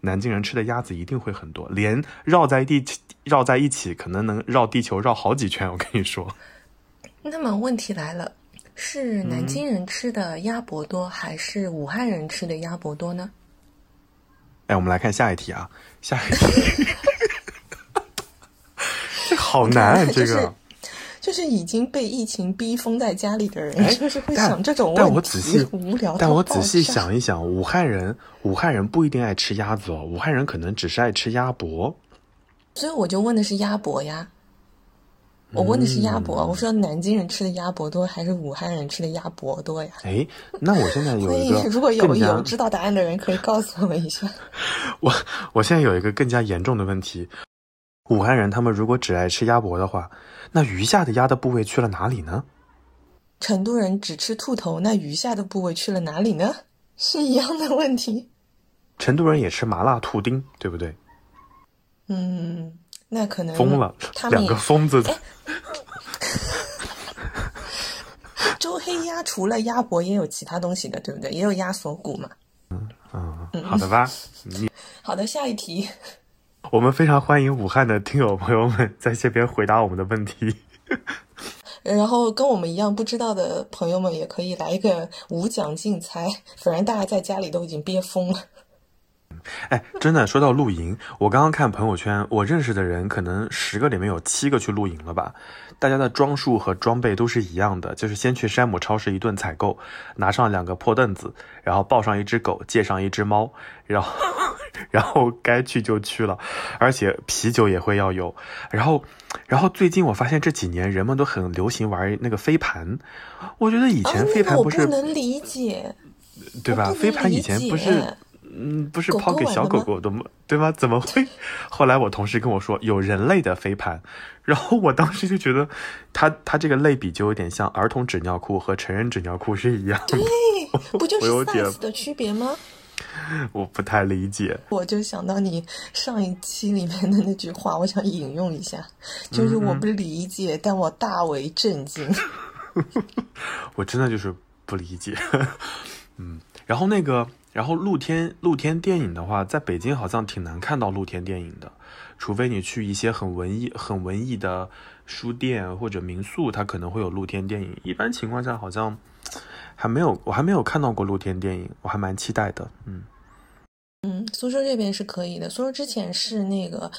南京人吃的鸭子一定会很多，连绕在地绕在一起，可能能绕地球绕好几圈。我跟你说。那么问题来了，是南京人吃的鸭脖多，还是武汉人吃的鸭脖多呢？哎，我们来看下一题啊，下一题。这好难啊，这个。就是已经被疫情逼封在家里的人，就是会想这种问题，无聊。但我仔细想一想，武汉人，武汉人不一定爱吃鸭子哦，武汉人可能只是爱吃鸭脖。所以我就问的是鸭脖呀，我问的是鸭脖。我说南京人吃的鸭脖多，还是武汉人吃的鸭脖多呀？哎，那我现在有一个，如果有有知道答案的人，可以告诉我们一下。我我现在有一个更加严重的问题。武汉人他们如果只爱吃鸭脖的话，那余下的鸭的部位去了哪里呢？成都人只吃兔头，那余下的部位去了哪里呢？是一样的问题。成都人也吃麻辣兔丁，对不对？嗯，那可能疯了，两个疯子。周黑鸭除了鸭脖，也有其他东西的，对不对？也有鸭锁骨嘛。嗯嗯，好的吧。好的，下一题。我们非常欢迎武汉的听友朋友们在这边回答我们的问题，然后跟我们一样不知道的朋友们也可以来一个无奖竞猜，反正大家在家里都已经憋疯了。哎，真的说到露营，我刚刚看朋友圈，我认识的人可能十个里面有七个去露营了吧。大家的装束和装备都是一样的，就是先去山姆超市一顿采购，拿上两个破凳子，然后抱上一只狗，借上一只猫，然后。然后该去就去了，而且啤酒也会要有。然后，然后最近我发现这几年人们都很流行玩那个飞盘。我觉得以前飞盘不是不能理解，对吧？飞盘以前不是嗯，不是抛给小狗狗狗的吗？对吗？怎么会？后来我同事跟我说有人类的飞盘，然后我当时就觉得他他这个类比就有点像儿童纸尿裤和成人纸尿裤是一样的，不就是 size 的区别吗？我不太理解。我就想到你上一期里面的那句话，我想引用一下，就是我不理解，但我大为震惊。我真的就是不理解。嗯，然后那个，然后露天露天电影的话，在北京好像挺难看到露天电影的，除非你去一些很文艺、很文艺的书店或者民宿，它可能会有露天电影。一般情况下，好像还没有，我还没有看到过露天电影，我还蛮期待的。嗯。嗯，苏州这边是可以的。苏州之前是那个，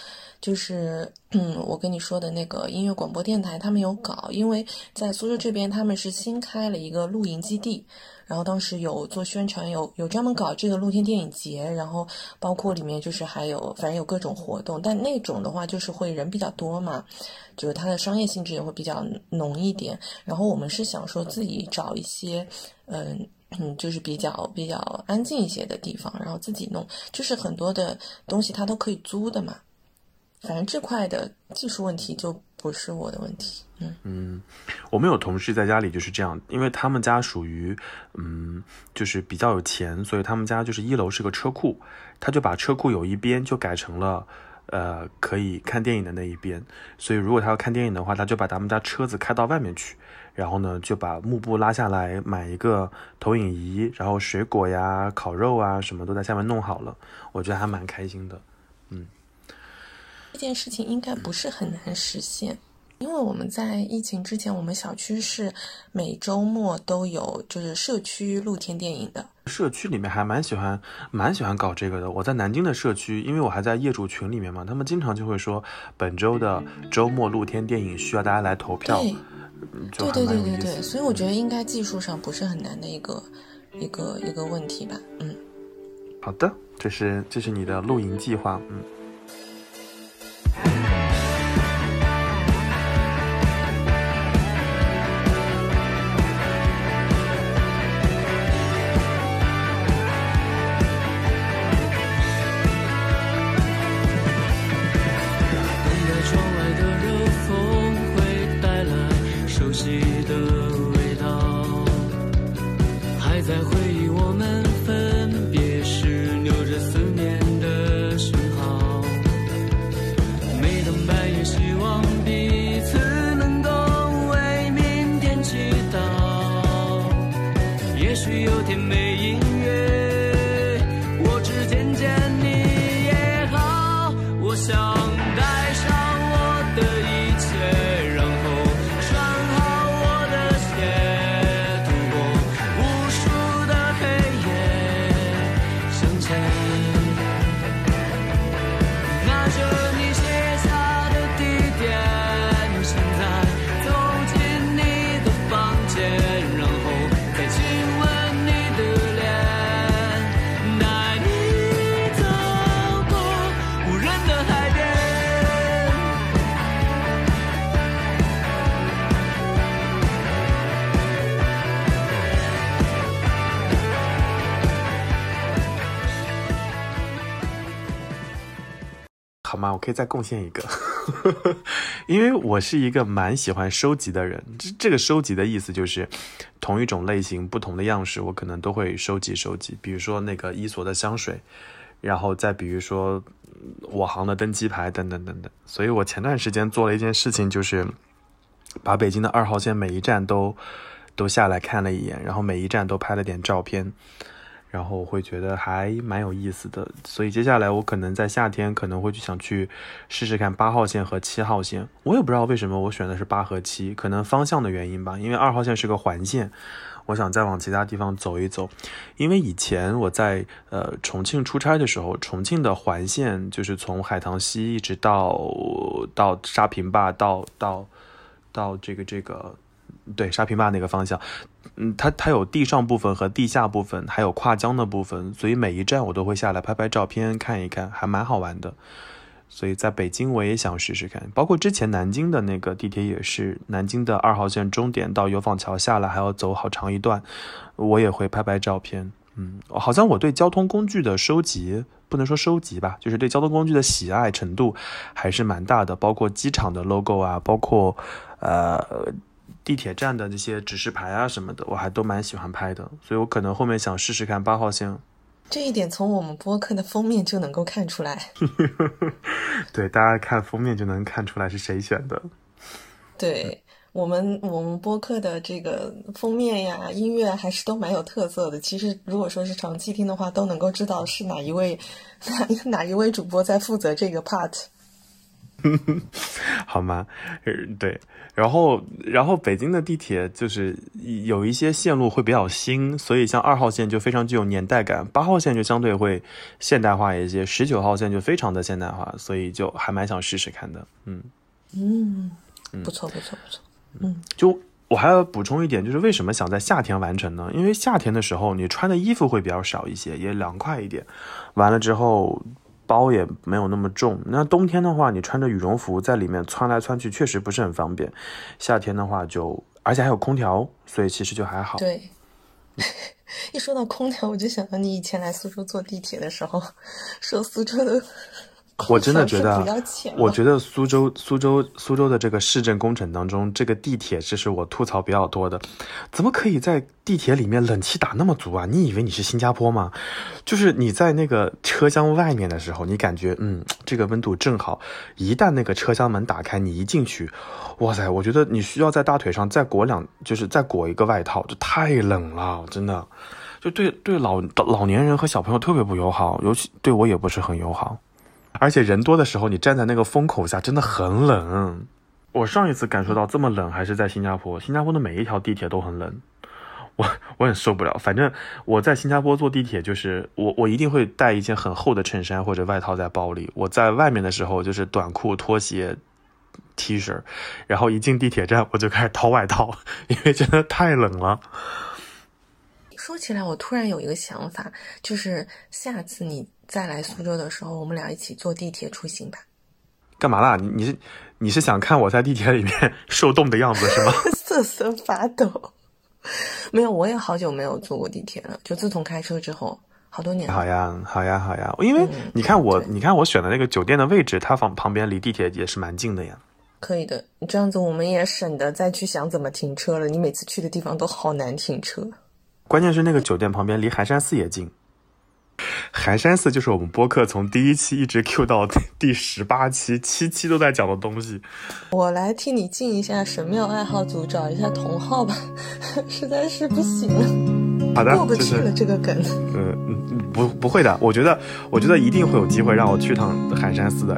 就是嗯，我跟你说的那个音乐广播电台，他们有搞，因为在苏州这边他们是新开了一个露营基地，然后当时有做宣传，有有专门搞这个露天电影节，然后包括里面就是还有反正有各种活动，但那种的话就是会人比较多嘛，就是它的商业性质也会比较浓一点。然后我们是想说自己找一些，嗯。嗯，就是比较比较安静一些的地方，然后自己弄，就是很多的东西它都可以租的嘛。反正这块的技术问题就不是我的问题。嗯嗯，我们有同事在家里就是这样，因为他们家属于嗯，就是比较有钱，所以他们家就是一楼是个车库，他就把车库有一边就改成了呃可以看电影的那一边，所以如果他要看电影的话，他就把他们家车子开到外面去。然后呢，就把幕布拉下来，买一个投影仪，然后水果呀、烤肉啊，什么都在下面弄好了。我觉得还蛮开心的。嗯，这件事情应该不是很难实现，因为我们在疫情之前，我们小区是每周末都有就是社区露天电影的。社区里面还蛮喜欢，蛮喜欢搞这个的。我在南京的社区，因为我还在业主群里面嘛，他们经常就会说，本周的周末露天电影需要大家来投票。对。对对对对对，所以我觉得应该技术上不是很难的一个一个一个问题吧，嗯。好的，这是这是你的露营计划，嗯。可以再贡献一个，因为我是一个蛮喜欢收集的人。这这个收集的意思就是，同一种类型、不同的样式，我可能都会收集收集。比如说那个伊索的香水，然后再比如说我行的登机牌等等等等。所以我前段时间做了一件事情，就是把北京的二号线每一站都都下来看了一眼，然后每一站都拍了点照片。然后我会觉得还蛮有意思的，所以接下来我可能在夏天可能会去想去试试看八号线和七号线。我也不知道为什么我选的是八和七，可能方向的原因吧。因为二号线是个环线，我想再往其他地方走一走。因为以前我在呃重庆出差的时候，重庆的环线就是从海棠溪一直到到沙坪坝，到到到这个这个。对沙坪坝那个方向，嗯，它它有地上部分和地下部分，还有跨江的部分，所以每一站我都会下来拍拍照片看一看，还蛮好玩的。所以在北京我也想试试看，包括之前南京的那个地铁也是，南京的二号线终点到油坊桥下来还要走好长一段，我也会拍拍照片。嗯，好像我对交通工具的收集，不能说收集吧，就是对交通工具的喜爱程度还是蛮大的，包括机场的 logo 啊，包括呃地铁站的那些指示牌啊什么的，我还都蛮喜欢拍的，所以我可能后面想试试看八号线。这一点从我们播客的封面就能够看出来。对，大家看封面就能看出来是谁选的。对我们，我们播客的这个封面呀、音乐还是都蛮有特色的。其实，如果说是长期听的话，都能够知道是哪一位哪 哪一位主播在负责这个 part。好吗？对，然后然后北京的地铁就是有一些线路会比较新，所以像二号线就非常具有年代感，八号线就相对会现代化一些，十九号线就非常的现代化，所以就还蛮想试试看的。嗯嗯，不错不错不错。嗯，就我还要补充一点，就是为什么想在夏天完成呢？因为夏天的时候你穿的衣服会比较少一些，也凉快一点。完了之后。包也没有那么重。那冬天的话，你穿着羽绒服在里面窜来窜去，确实不是很方便。夏天的话，就而且还有空调，所以其实就还好。对，一说到空调，我就想到你以前来苏州坐地铁的时候，说苏州的。我真的觉得，我觉得苏州苏州苏州的这个市政工程当中，这个地铁这是我吐槽比较多的。怎么可以在地铁里面冷气打那么足啊？你以为你是新加坡吗？就是你在那个车厢外面的时候，你感觉嗯，这个温度正好。一旦那个车厢门打开，你一进去，哇塞，我觉得你需要在大腿上再裹两，就是再裹一个外套，这太冷了，真的，就对对老老年人和小朋友特别不友好，尤其对我也不是很友好。而且人多的时候，你站在那个风口下真的很冷。我上一次感受到这么冷还是在新加坡，新加坡的每一条地铁都很冷，我我很受不了。反正我在新加坡坐地铁，就是我我一定会带一件很厚的衬衫或者外套在包里。我在外面的时候就是短裤、拖鞋、T 恤，然后一进地铁站我就开始掏外套，因为真的太冷了。说起来，我突然有一个想法，就是下次你。再来苏州的时候，我们俩一起坐地铁出行吧。干嘛啦？你你是你是想看我在地铁里面 受冻的样子是吗？瑟瑟发抖。没有，我也好久没有坐过地铁了。就自从开车之后，好多年。好呀，好呀，好呀。因为你看我，你看我选的那个酒店的位置，它旁旁边离地铁也是蛮近的呀。可以的，你这样子我们也省得再去想怎么停车了。你每次去的地方都好难停车。关键是那个酒店旁边离寒山寺也近。寒山寺就是我们播客从第一期一直 Q 到 第十八期，七期都在讲的东西。我来替你进一下神庙爱好组，找一下同号吧，实在是不行了。好的，过不去了这个梗。嗯嗯，不不会的，我觉得我觉得一定会有机会让我去趟寒山寺的。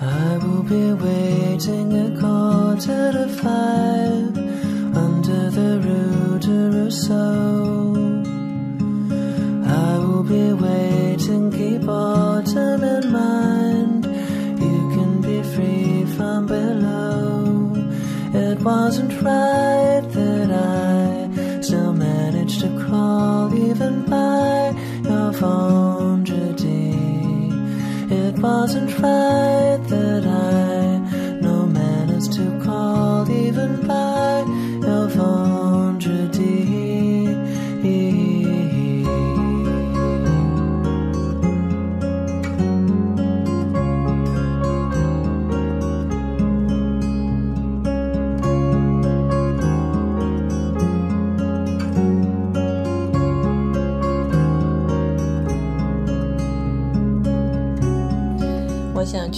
I will be waiting a quarter to five under the rue de Rousseau. I will be waiting, keep autumn in mind. You can be free from below. It wasn't right that I still managed to crawl even by your vendredi. It wasn't right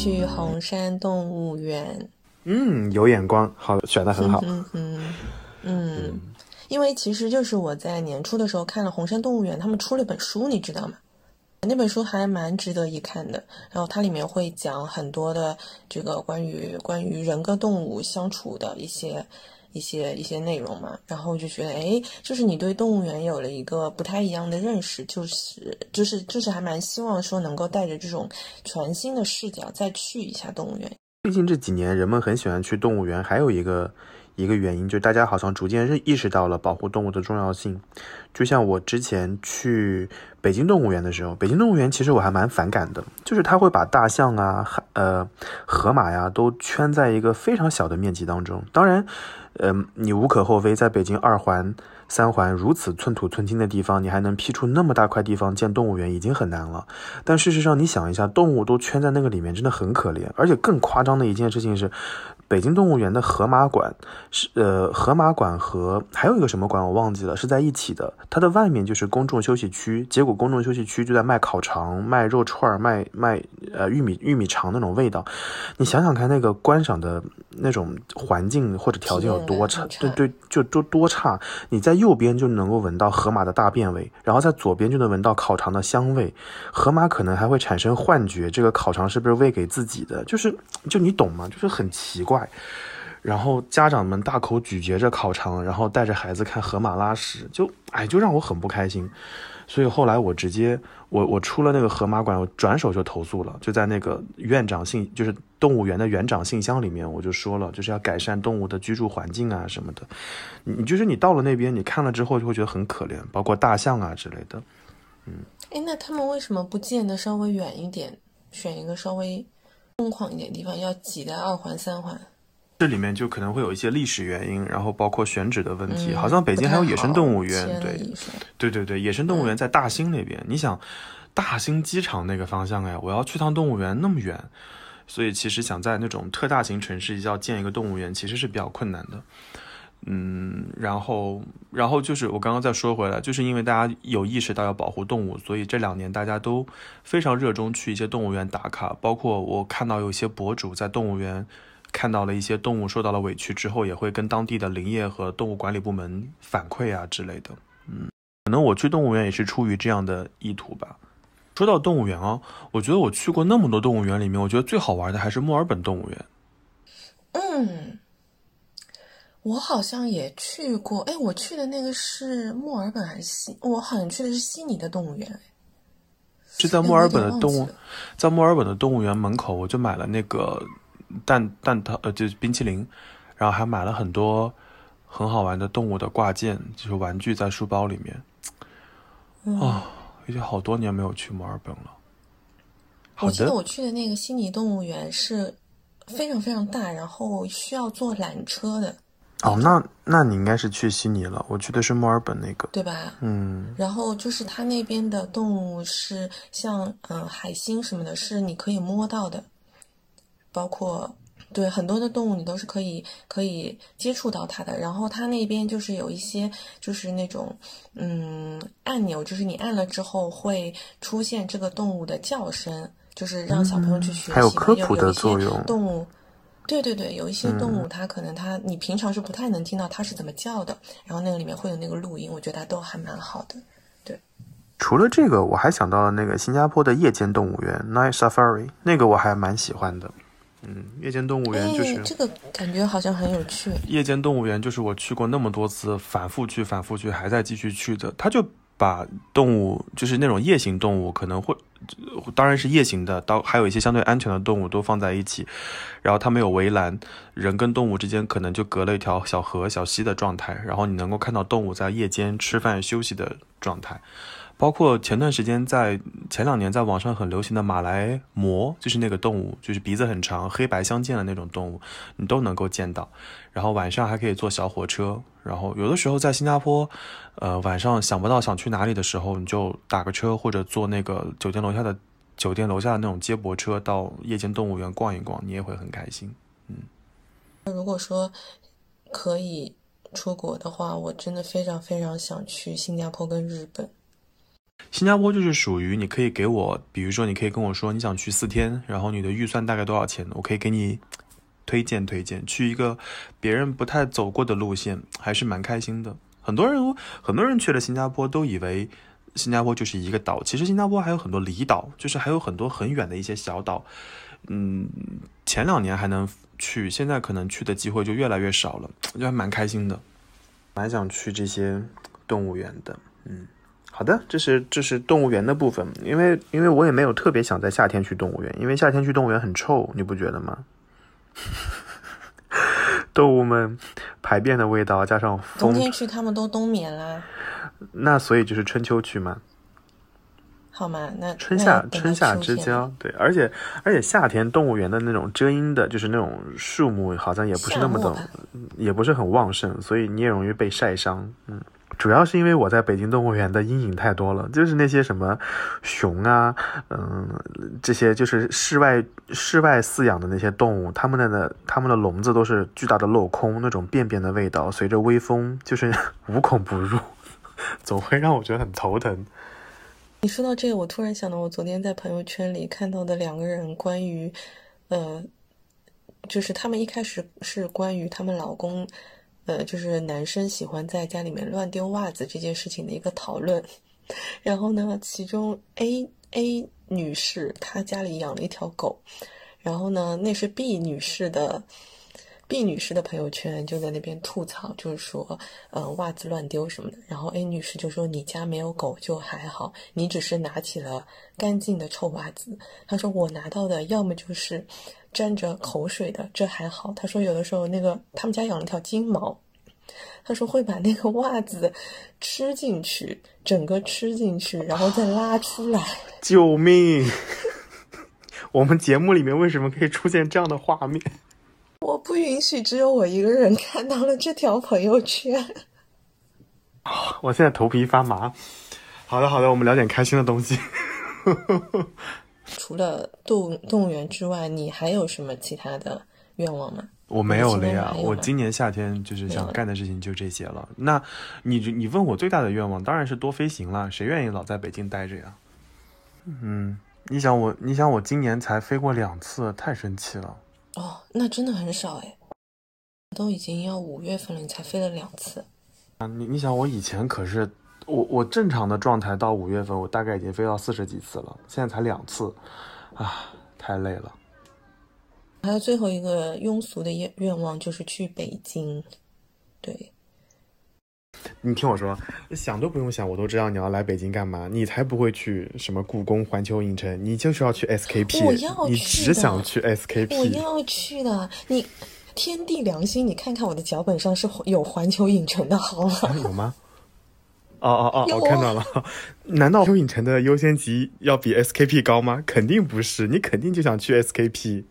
去红山动物园，嗯，有眼光，好，选的很好，嗯嗯嗯，因为其实就是我在年初的时候看了红山动物园，他们出了本书，你知道吗？那本书还蛮值得一看的，然后它里面会讲很多的这个关于关于人跟动物相处的一些。一些一些内容嘛，然后就觉得，哎，就是你对动物园有了一个不太一样的认识，就是就是就是还蛮希望说能够带着这种全新的视角再去一下动物园。最近这几年，人们很喜欢去动物园，还有一个。一个原因，就大家好像逐渐认意识到了保护动物的重要性。就像我之前去北京动物园的时候，北京动物园其实我还蛮反感的，就是它会把大象啊、呃、河马呀都圈在一个非常小的面积当中。当然，嗯，你无可厚非，在北京二环。三环如此寸土寸金的地方，你还能批出那么大块地方建动物园，已经很难了。但事实上，你想一下，动物都圈在那个里面，真的很可怜。而且更夸张的一件事情是，北京动物园的河马馆是呃，河马馆和还有一个什么馆我忘记了，是在一起的。它的外面就是公众休息区，结果公众休息区就在卖烤肠、卖肉串、卖卖呃玉米玉米肠那种味道。你想想看，那个观赏的那种环境或者条件有多差？对对，就多多差。你在右边就能够闻到河马的大便味，然后在左边就能闻到烤肠的香味。河马可能还会产生幻觉，这个烤肠是不是喂给自己的？就是，就你懂吗？就是很奇怪。然后家长们大口咀嚼着烤肠，然后带着孩子看河马拉屎，就哎，就让我很不开心。所以后来我直接，我我出了那个河马馆，我转手就投诉了，就在那个院长信，就是动物园的园长信箱里面，我就说了，就是要改善动物的居住环境啊什么的。你就是你到了那边，你看了之后就会觉得很可怜，包括大象啊之类的。嗯，哎，那他们为什么不建的稍微远一点，选一个稍微空旷一点的地方，要挤在二环三环？这里面就可能会有一些历史原因，然后包括选址的问题。好像北京还有野生动物园，对，对对对，野生动物园在大兴那边。你想，大兴机场那个方向哎，我要去趟动物园那么远，所以其实想在那种特大型城市要建一个动物园，其实是比较困难的。嗯，然后，然后就是我刚刚再说回来，就是因为大家有意识到要保护动物，所以这两年大家都非常热衷去一些动物园打卡。包括我看到有些博主在动物园。看到了一些动物受到了委屈之后，也会跟当地的林业和动物管理部门反馈啊之类的。嗯，可能我去动物园也是出于这样的意图吧。说到动物园啊，我觉得我去过那么多动物园里面，我觉得最好玩的还是墨尔本动物园。嗯，我好像也去过。哎，我去的那个是墨尔本还是悉？我好像去的是悉尼的动物园。就在墨尔本的动物，在墨尔本的动物园门口，我就买了那个。蛋蛋挞呃，就是冰淇淋，然后还买了很多很好玩的动物的挂件，就是玩具在书包里面。啊，已经好多年没有去墨尔本了。我记得我去的那个悉尼动物园是非常非常大，然后需要坐缆车的。哦，那那你应该是去悉尼了，我去的是墨尔本那个，对吧？嗯。然后就是它那边的动物是像嗯海星什么的，是你可以摸到的。包括对很多的动物，你都是可以可以接触到它的。然后它那边就是有一些就是那种嗯按钮，就是你按了之后会出现这个动物的叫声，就是让小朋友去学习。还有科普的作用。动物，对对对，有一些动物它可能它你平常是不太能听到它是怎么叫的，然后那个里面会有那个录音，我觉得它都还蛮好的。对。除了这个，我还想到了那个新加坡的夜间动物园 Night Safari，那个我还蛮喜欢的。嗯，夜间动物园就是这个感觉好像很有趣。夜间动物园就是我去过那么多次，反复去，反复去，还在继续去的。它就把动物，就是那种夜行动物，可能会，当然是夜行的，到还有一些相对安全的动物都放在一起。然后它没有围栏，人跟动物之间可能就隔了一条小河、小溪的状态。然后你能够看到动物在夜间吃饭休息的状态。包括前段时间在前两年在网上很流行的马来貘，就是那个动物，就是鼻子很长、黑白相间的那种动物，你都能够见到。然后晚上还可以坐小火车，然后有的时候在新加坡，呃，晚上想不到想去哪里的时候，你就打个车或者坐那个酒店楼下的酒店楼下的那种接驳车到夜间动物园逛一逛，你也会很开心。嗯，如果说可以出国的话，我真的非常非常想去新加坡跟日本。新加坡就是属于你可以给我，比如说你可以跟我说你想去四天，然后你的预算大概多少钱，我可以给你推荐推荐去一个别人不太走过的路线，还是蛮开心的。很多人很多人去了新加坡都以为新加坡就是一个岛，其实新加坡还有很多离岛，就是还有很多很远的一些小岛。嗯，前两年还能去，现在可能去的机会就越来越少了，就还蛮开心的，蛮想去这些动物园的，嗯。好的，这是这是动物园的部分，因为因为我也没有特别想在夏天去动物园，因为夏天去动物园很臭，你不觉得吗？动物们排便的味道，加上风，冬天去他们都冬眠啦，那所以就是春秋去嘛。好嘛？那春夏那春夏之交，对，而且而且夏天动物园的那种遮阴的，就是那种树木，好像也不是那么的也不是很旺盛，所以你也容易被晒伤。嗯，主要是因为我在北京动物园的阴影太多了，就是那些什么熊啊，嗯，这些就是室外室外饲养的那些动物，它们的呢，它们的笼子都是巨大的镂空，那种便便的味道随着微风就是 无孔不入，总会让我觉得很头疼。你说到这个，我突然想到，我昨天在朋友圈里看到的两个人关于，呃，就是他们一开始是关于他们老公，呃，就是男生喜欢在家里面乱丢袜子这件事情的一个讨论。然后呢，其中 A A 女士她家里养了一条狗，然后呢，那是 B 女士的。B 女士的朋友圈就在那边吐槽，就是说，呃，袜子乱丢什么的。然后 A 女士就说：“你家没有狗就还好，你只是拿起了干净的臭袜子。”她说：“我拿到的要么就是沾着口水的，这还好。”他说：“有的时候那个他们家养了条金毛，他说会把那个袜子吃进去，整个吃进去，然后再拉出来。救命！我们节目里面为什么可以出现这样的画面？我不允许只有我一个人看到了这条朋友圈。我现在头皮发麻。好的，好的，我们聊点开心的东西。除了动动物园之外，你还有什么其他的愿望吗？我没有了呀，我今年夏天就是想干的事情就这些了。那你你问我最大的愿望，当然是多飞行了。谁愿意老在北京待着呀？嗯，你想我，你想我今年才飞过两次，太神奇了。哦，那真的很少哎，都已经要五月份了，你才飞了两次。啊，你你想我以前可是我我正常的状态到五月份，我大概已经飞到四十几次了，现在才两次，啊，太累了。还有最后一个庸俗的愿愿望就是去北京，对，你听我说，想都不用想，我都知道你要来北京干嘛。你才不会去什么故宫、环球影城，你就是要去 SKP，我要你去你只想去 SKP。我要去的。你天地良心，你看看我的脚本上是有环球影城的好吗？啊有吗？哦哦哦，我看啊到了。难道环球影城的优先级要比 SKP 高吗？肯定不是，你肯定就想去 SKP。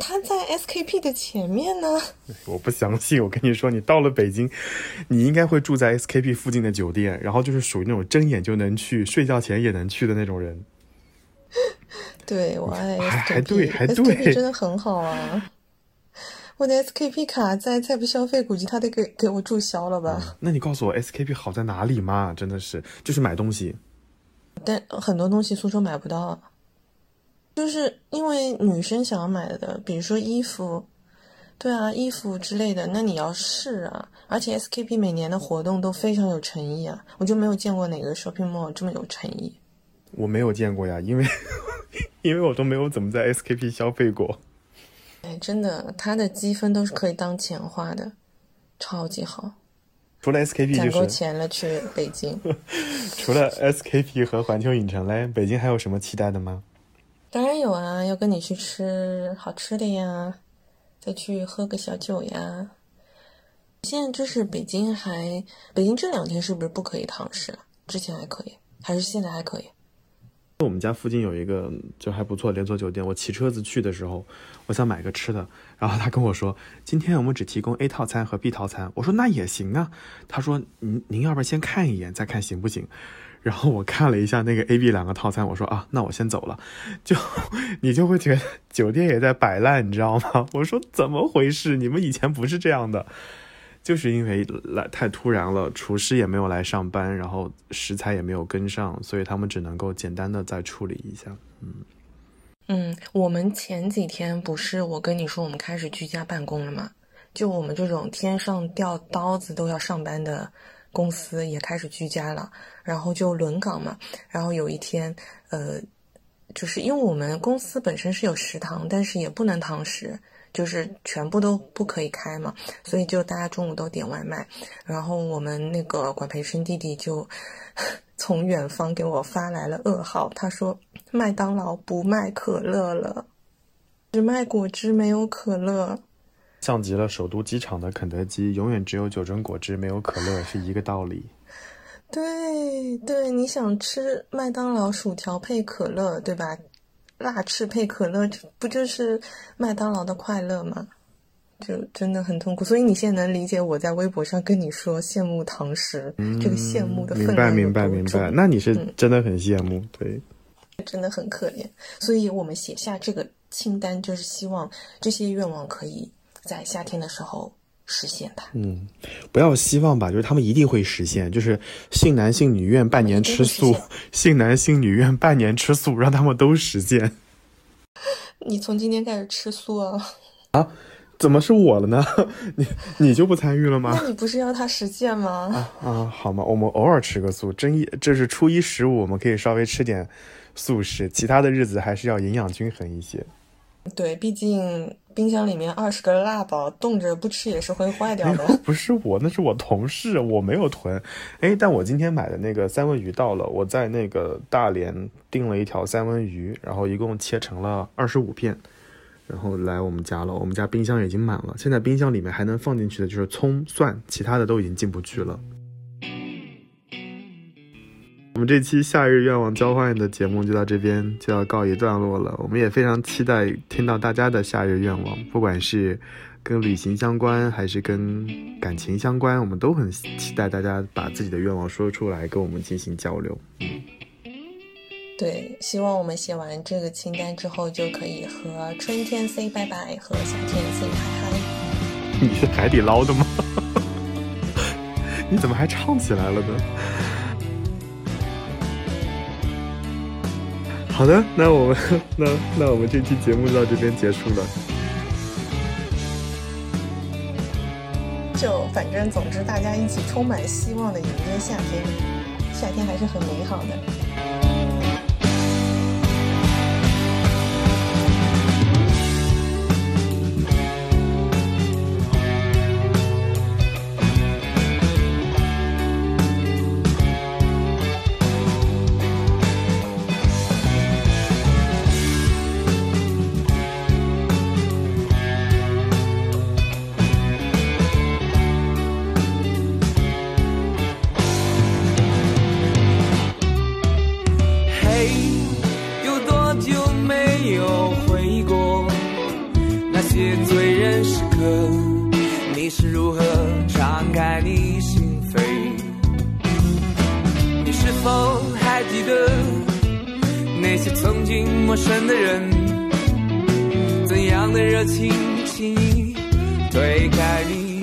他在 SKP 的前面呢。我不相信，我跟你说，你到了北京，你应该会住在 SKP 附近的酒店，然后就是属于那种睁眼就能去、睡觉前也能去的那种人。对，我爱 SKP，还还对还对真的很好啊。我的 SKP 卡再再不消费，估计他得给给我注销了吧。那你告诉我 SKP 好在哪里嘛？真的是，就是买东西。但很多东西苏州买不到啊，就是因为女生想要买的，比如说衣服，对啊，衣服之类的，那你要试啊。而且 SKP 每年的活动都非常有诚意啊，我就没有见过哪个 shopping mall 这么有诚意。我没有见过呀，因为 因为我都没有怎么在 SKP 消费过。哎，真的，它的积分都是可以当钱花的，超级好。除了 SKP 攒够就是钱了去北京，除了 SKP 和环球影城嘞，北京还有什么期待的吗？当然有啊，要跟你去吃好吃的呀，再去喝个小酒呀。现在就是北京还，北京这两天是不是不可以堂食了？之前还可以，还是现在还可以？我们家附近有一个就还不错连锁酒店，我骑车子去的时候，我想买个吃的，然后他跟我说，今天我们只提供 A 套餐和 B 套餐。我说那也行啊，他说您您要不然先看一眼，再看行不行？然后我看了一下那个 A、B 两个套餐，我说啊，那我先走了。就你就会觉得酒店也在摆烂，你知道吗？我说怎么回事？你们以前不是这样的。就是因为来太突然了，厨师也没有来上班，然后食材也没有跟上，所以他们只能够简单的再处理一下。嗯，嗯我们前几天不是我跟你说我们开始居家办公了吗？就我们这种天上掉刀子都要上班的公司也开始居家了，然后就轮岗嘛。然后有一天，呃，就是因为我们公司本身是有食堂，但是也不能堂食，就是全部都不可以开嘛，所以就大家中午都点外卖。然后我们那个管培生弟弟就 从远方给我发来了噩耗，他说麦当劳不卖可乐了，只卖果汁没有可乐。像极了首都机场的肯德基，永远只有九珍果汁没有可乐，是一个道理。对对，你想吃麦当劳薯条配可乐，对吧？辣翅配可乐，这不就是麦当劳的快乐吗？就真的很痛苦，所以你现在能理解我在微博上跟你说羡慕堂食，这个羡慕的分明白明白明白，那你是真的很羡慕，对，真的很可怜。所以我们写下这个清单，就是希望这些愿望可以在夏天的时候实现它。嗯，不要希望吧，就是他们一定会实现。就是性男性女愿半年吃素，性男性女愿半年吃素，让他们都实现。你从今天开始吃素啊？啊？怎么是我了呢？你你就不参与了吗？那你不是要他实践吗？啊啊，好嘛？我们偶尔吃个素，正一这是初一十五，我们可以稍微吃点素食，其他的日子还是要营养均衡一些。对，毕竟冰箱里面二十个辣宝，冻着不吃也是会坏掉的。不是我，那是我同事，我没有囤。哎，但我今天买的那个三文鱼到了，我在那个大连订了一条三文鱼，然后一共切成了二十五片。然后来我们家了，我们家冰箱已经满了。现在冰箱里面还能放进去的就是葱蒜，其他的都已经进不去了。我们这期夏日愿望交换的节目就到这边就要告一段落了。我们也非常期待听到大家的夏日愿望，不管是跟旅行相关还是跟感情相关，我们都很期待大家把自己的愿望说出来，跟我们进行交流。嗯。对，希望我们写完这个清单之后，就可以和春天 say 拜拜，和夏天 say 嗨嗨。你是海底捞的吗？你怎么还唱起来了呢？好的，那我们 那那我们这期节目到这边结束了。就反正总之，大家一起充满希望的迎接夏天，夏天还是很美好的。的热情轻易推开你。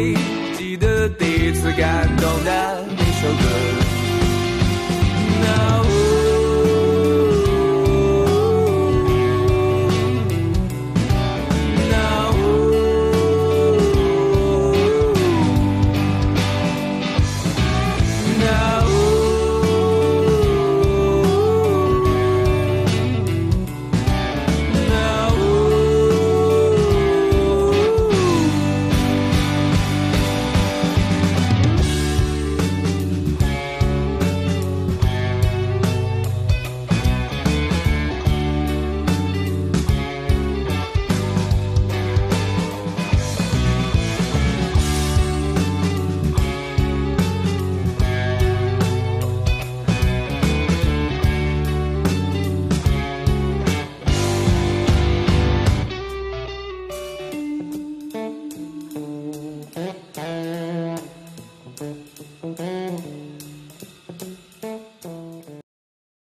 way.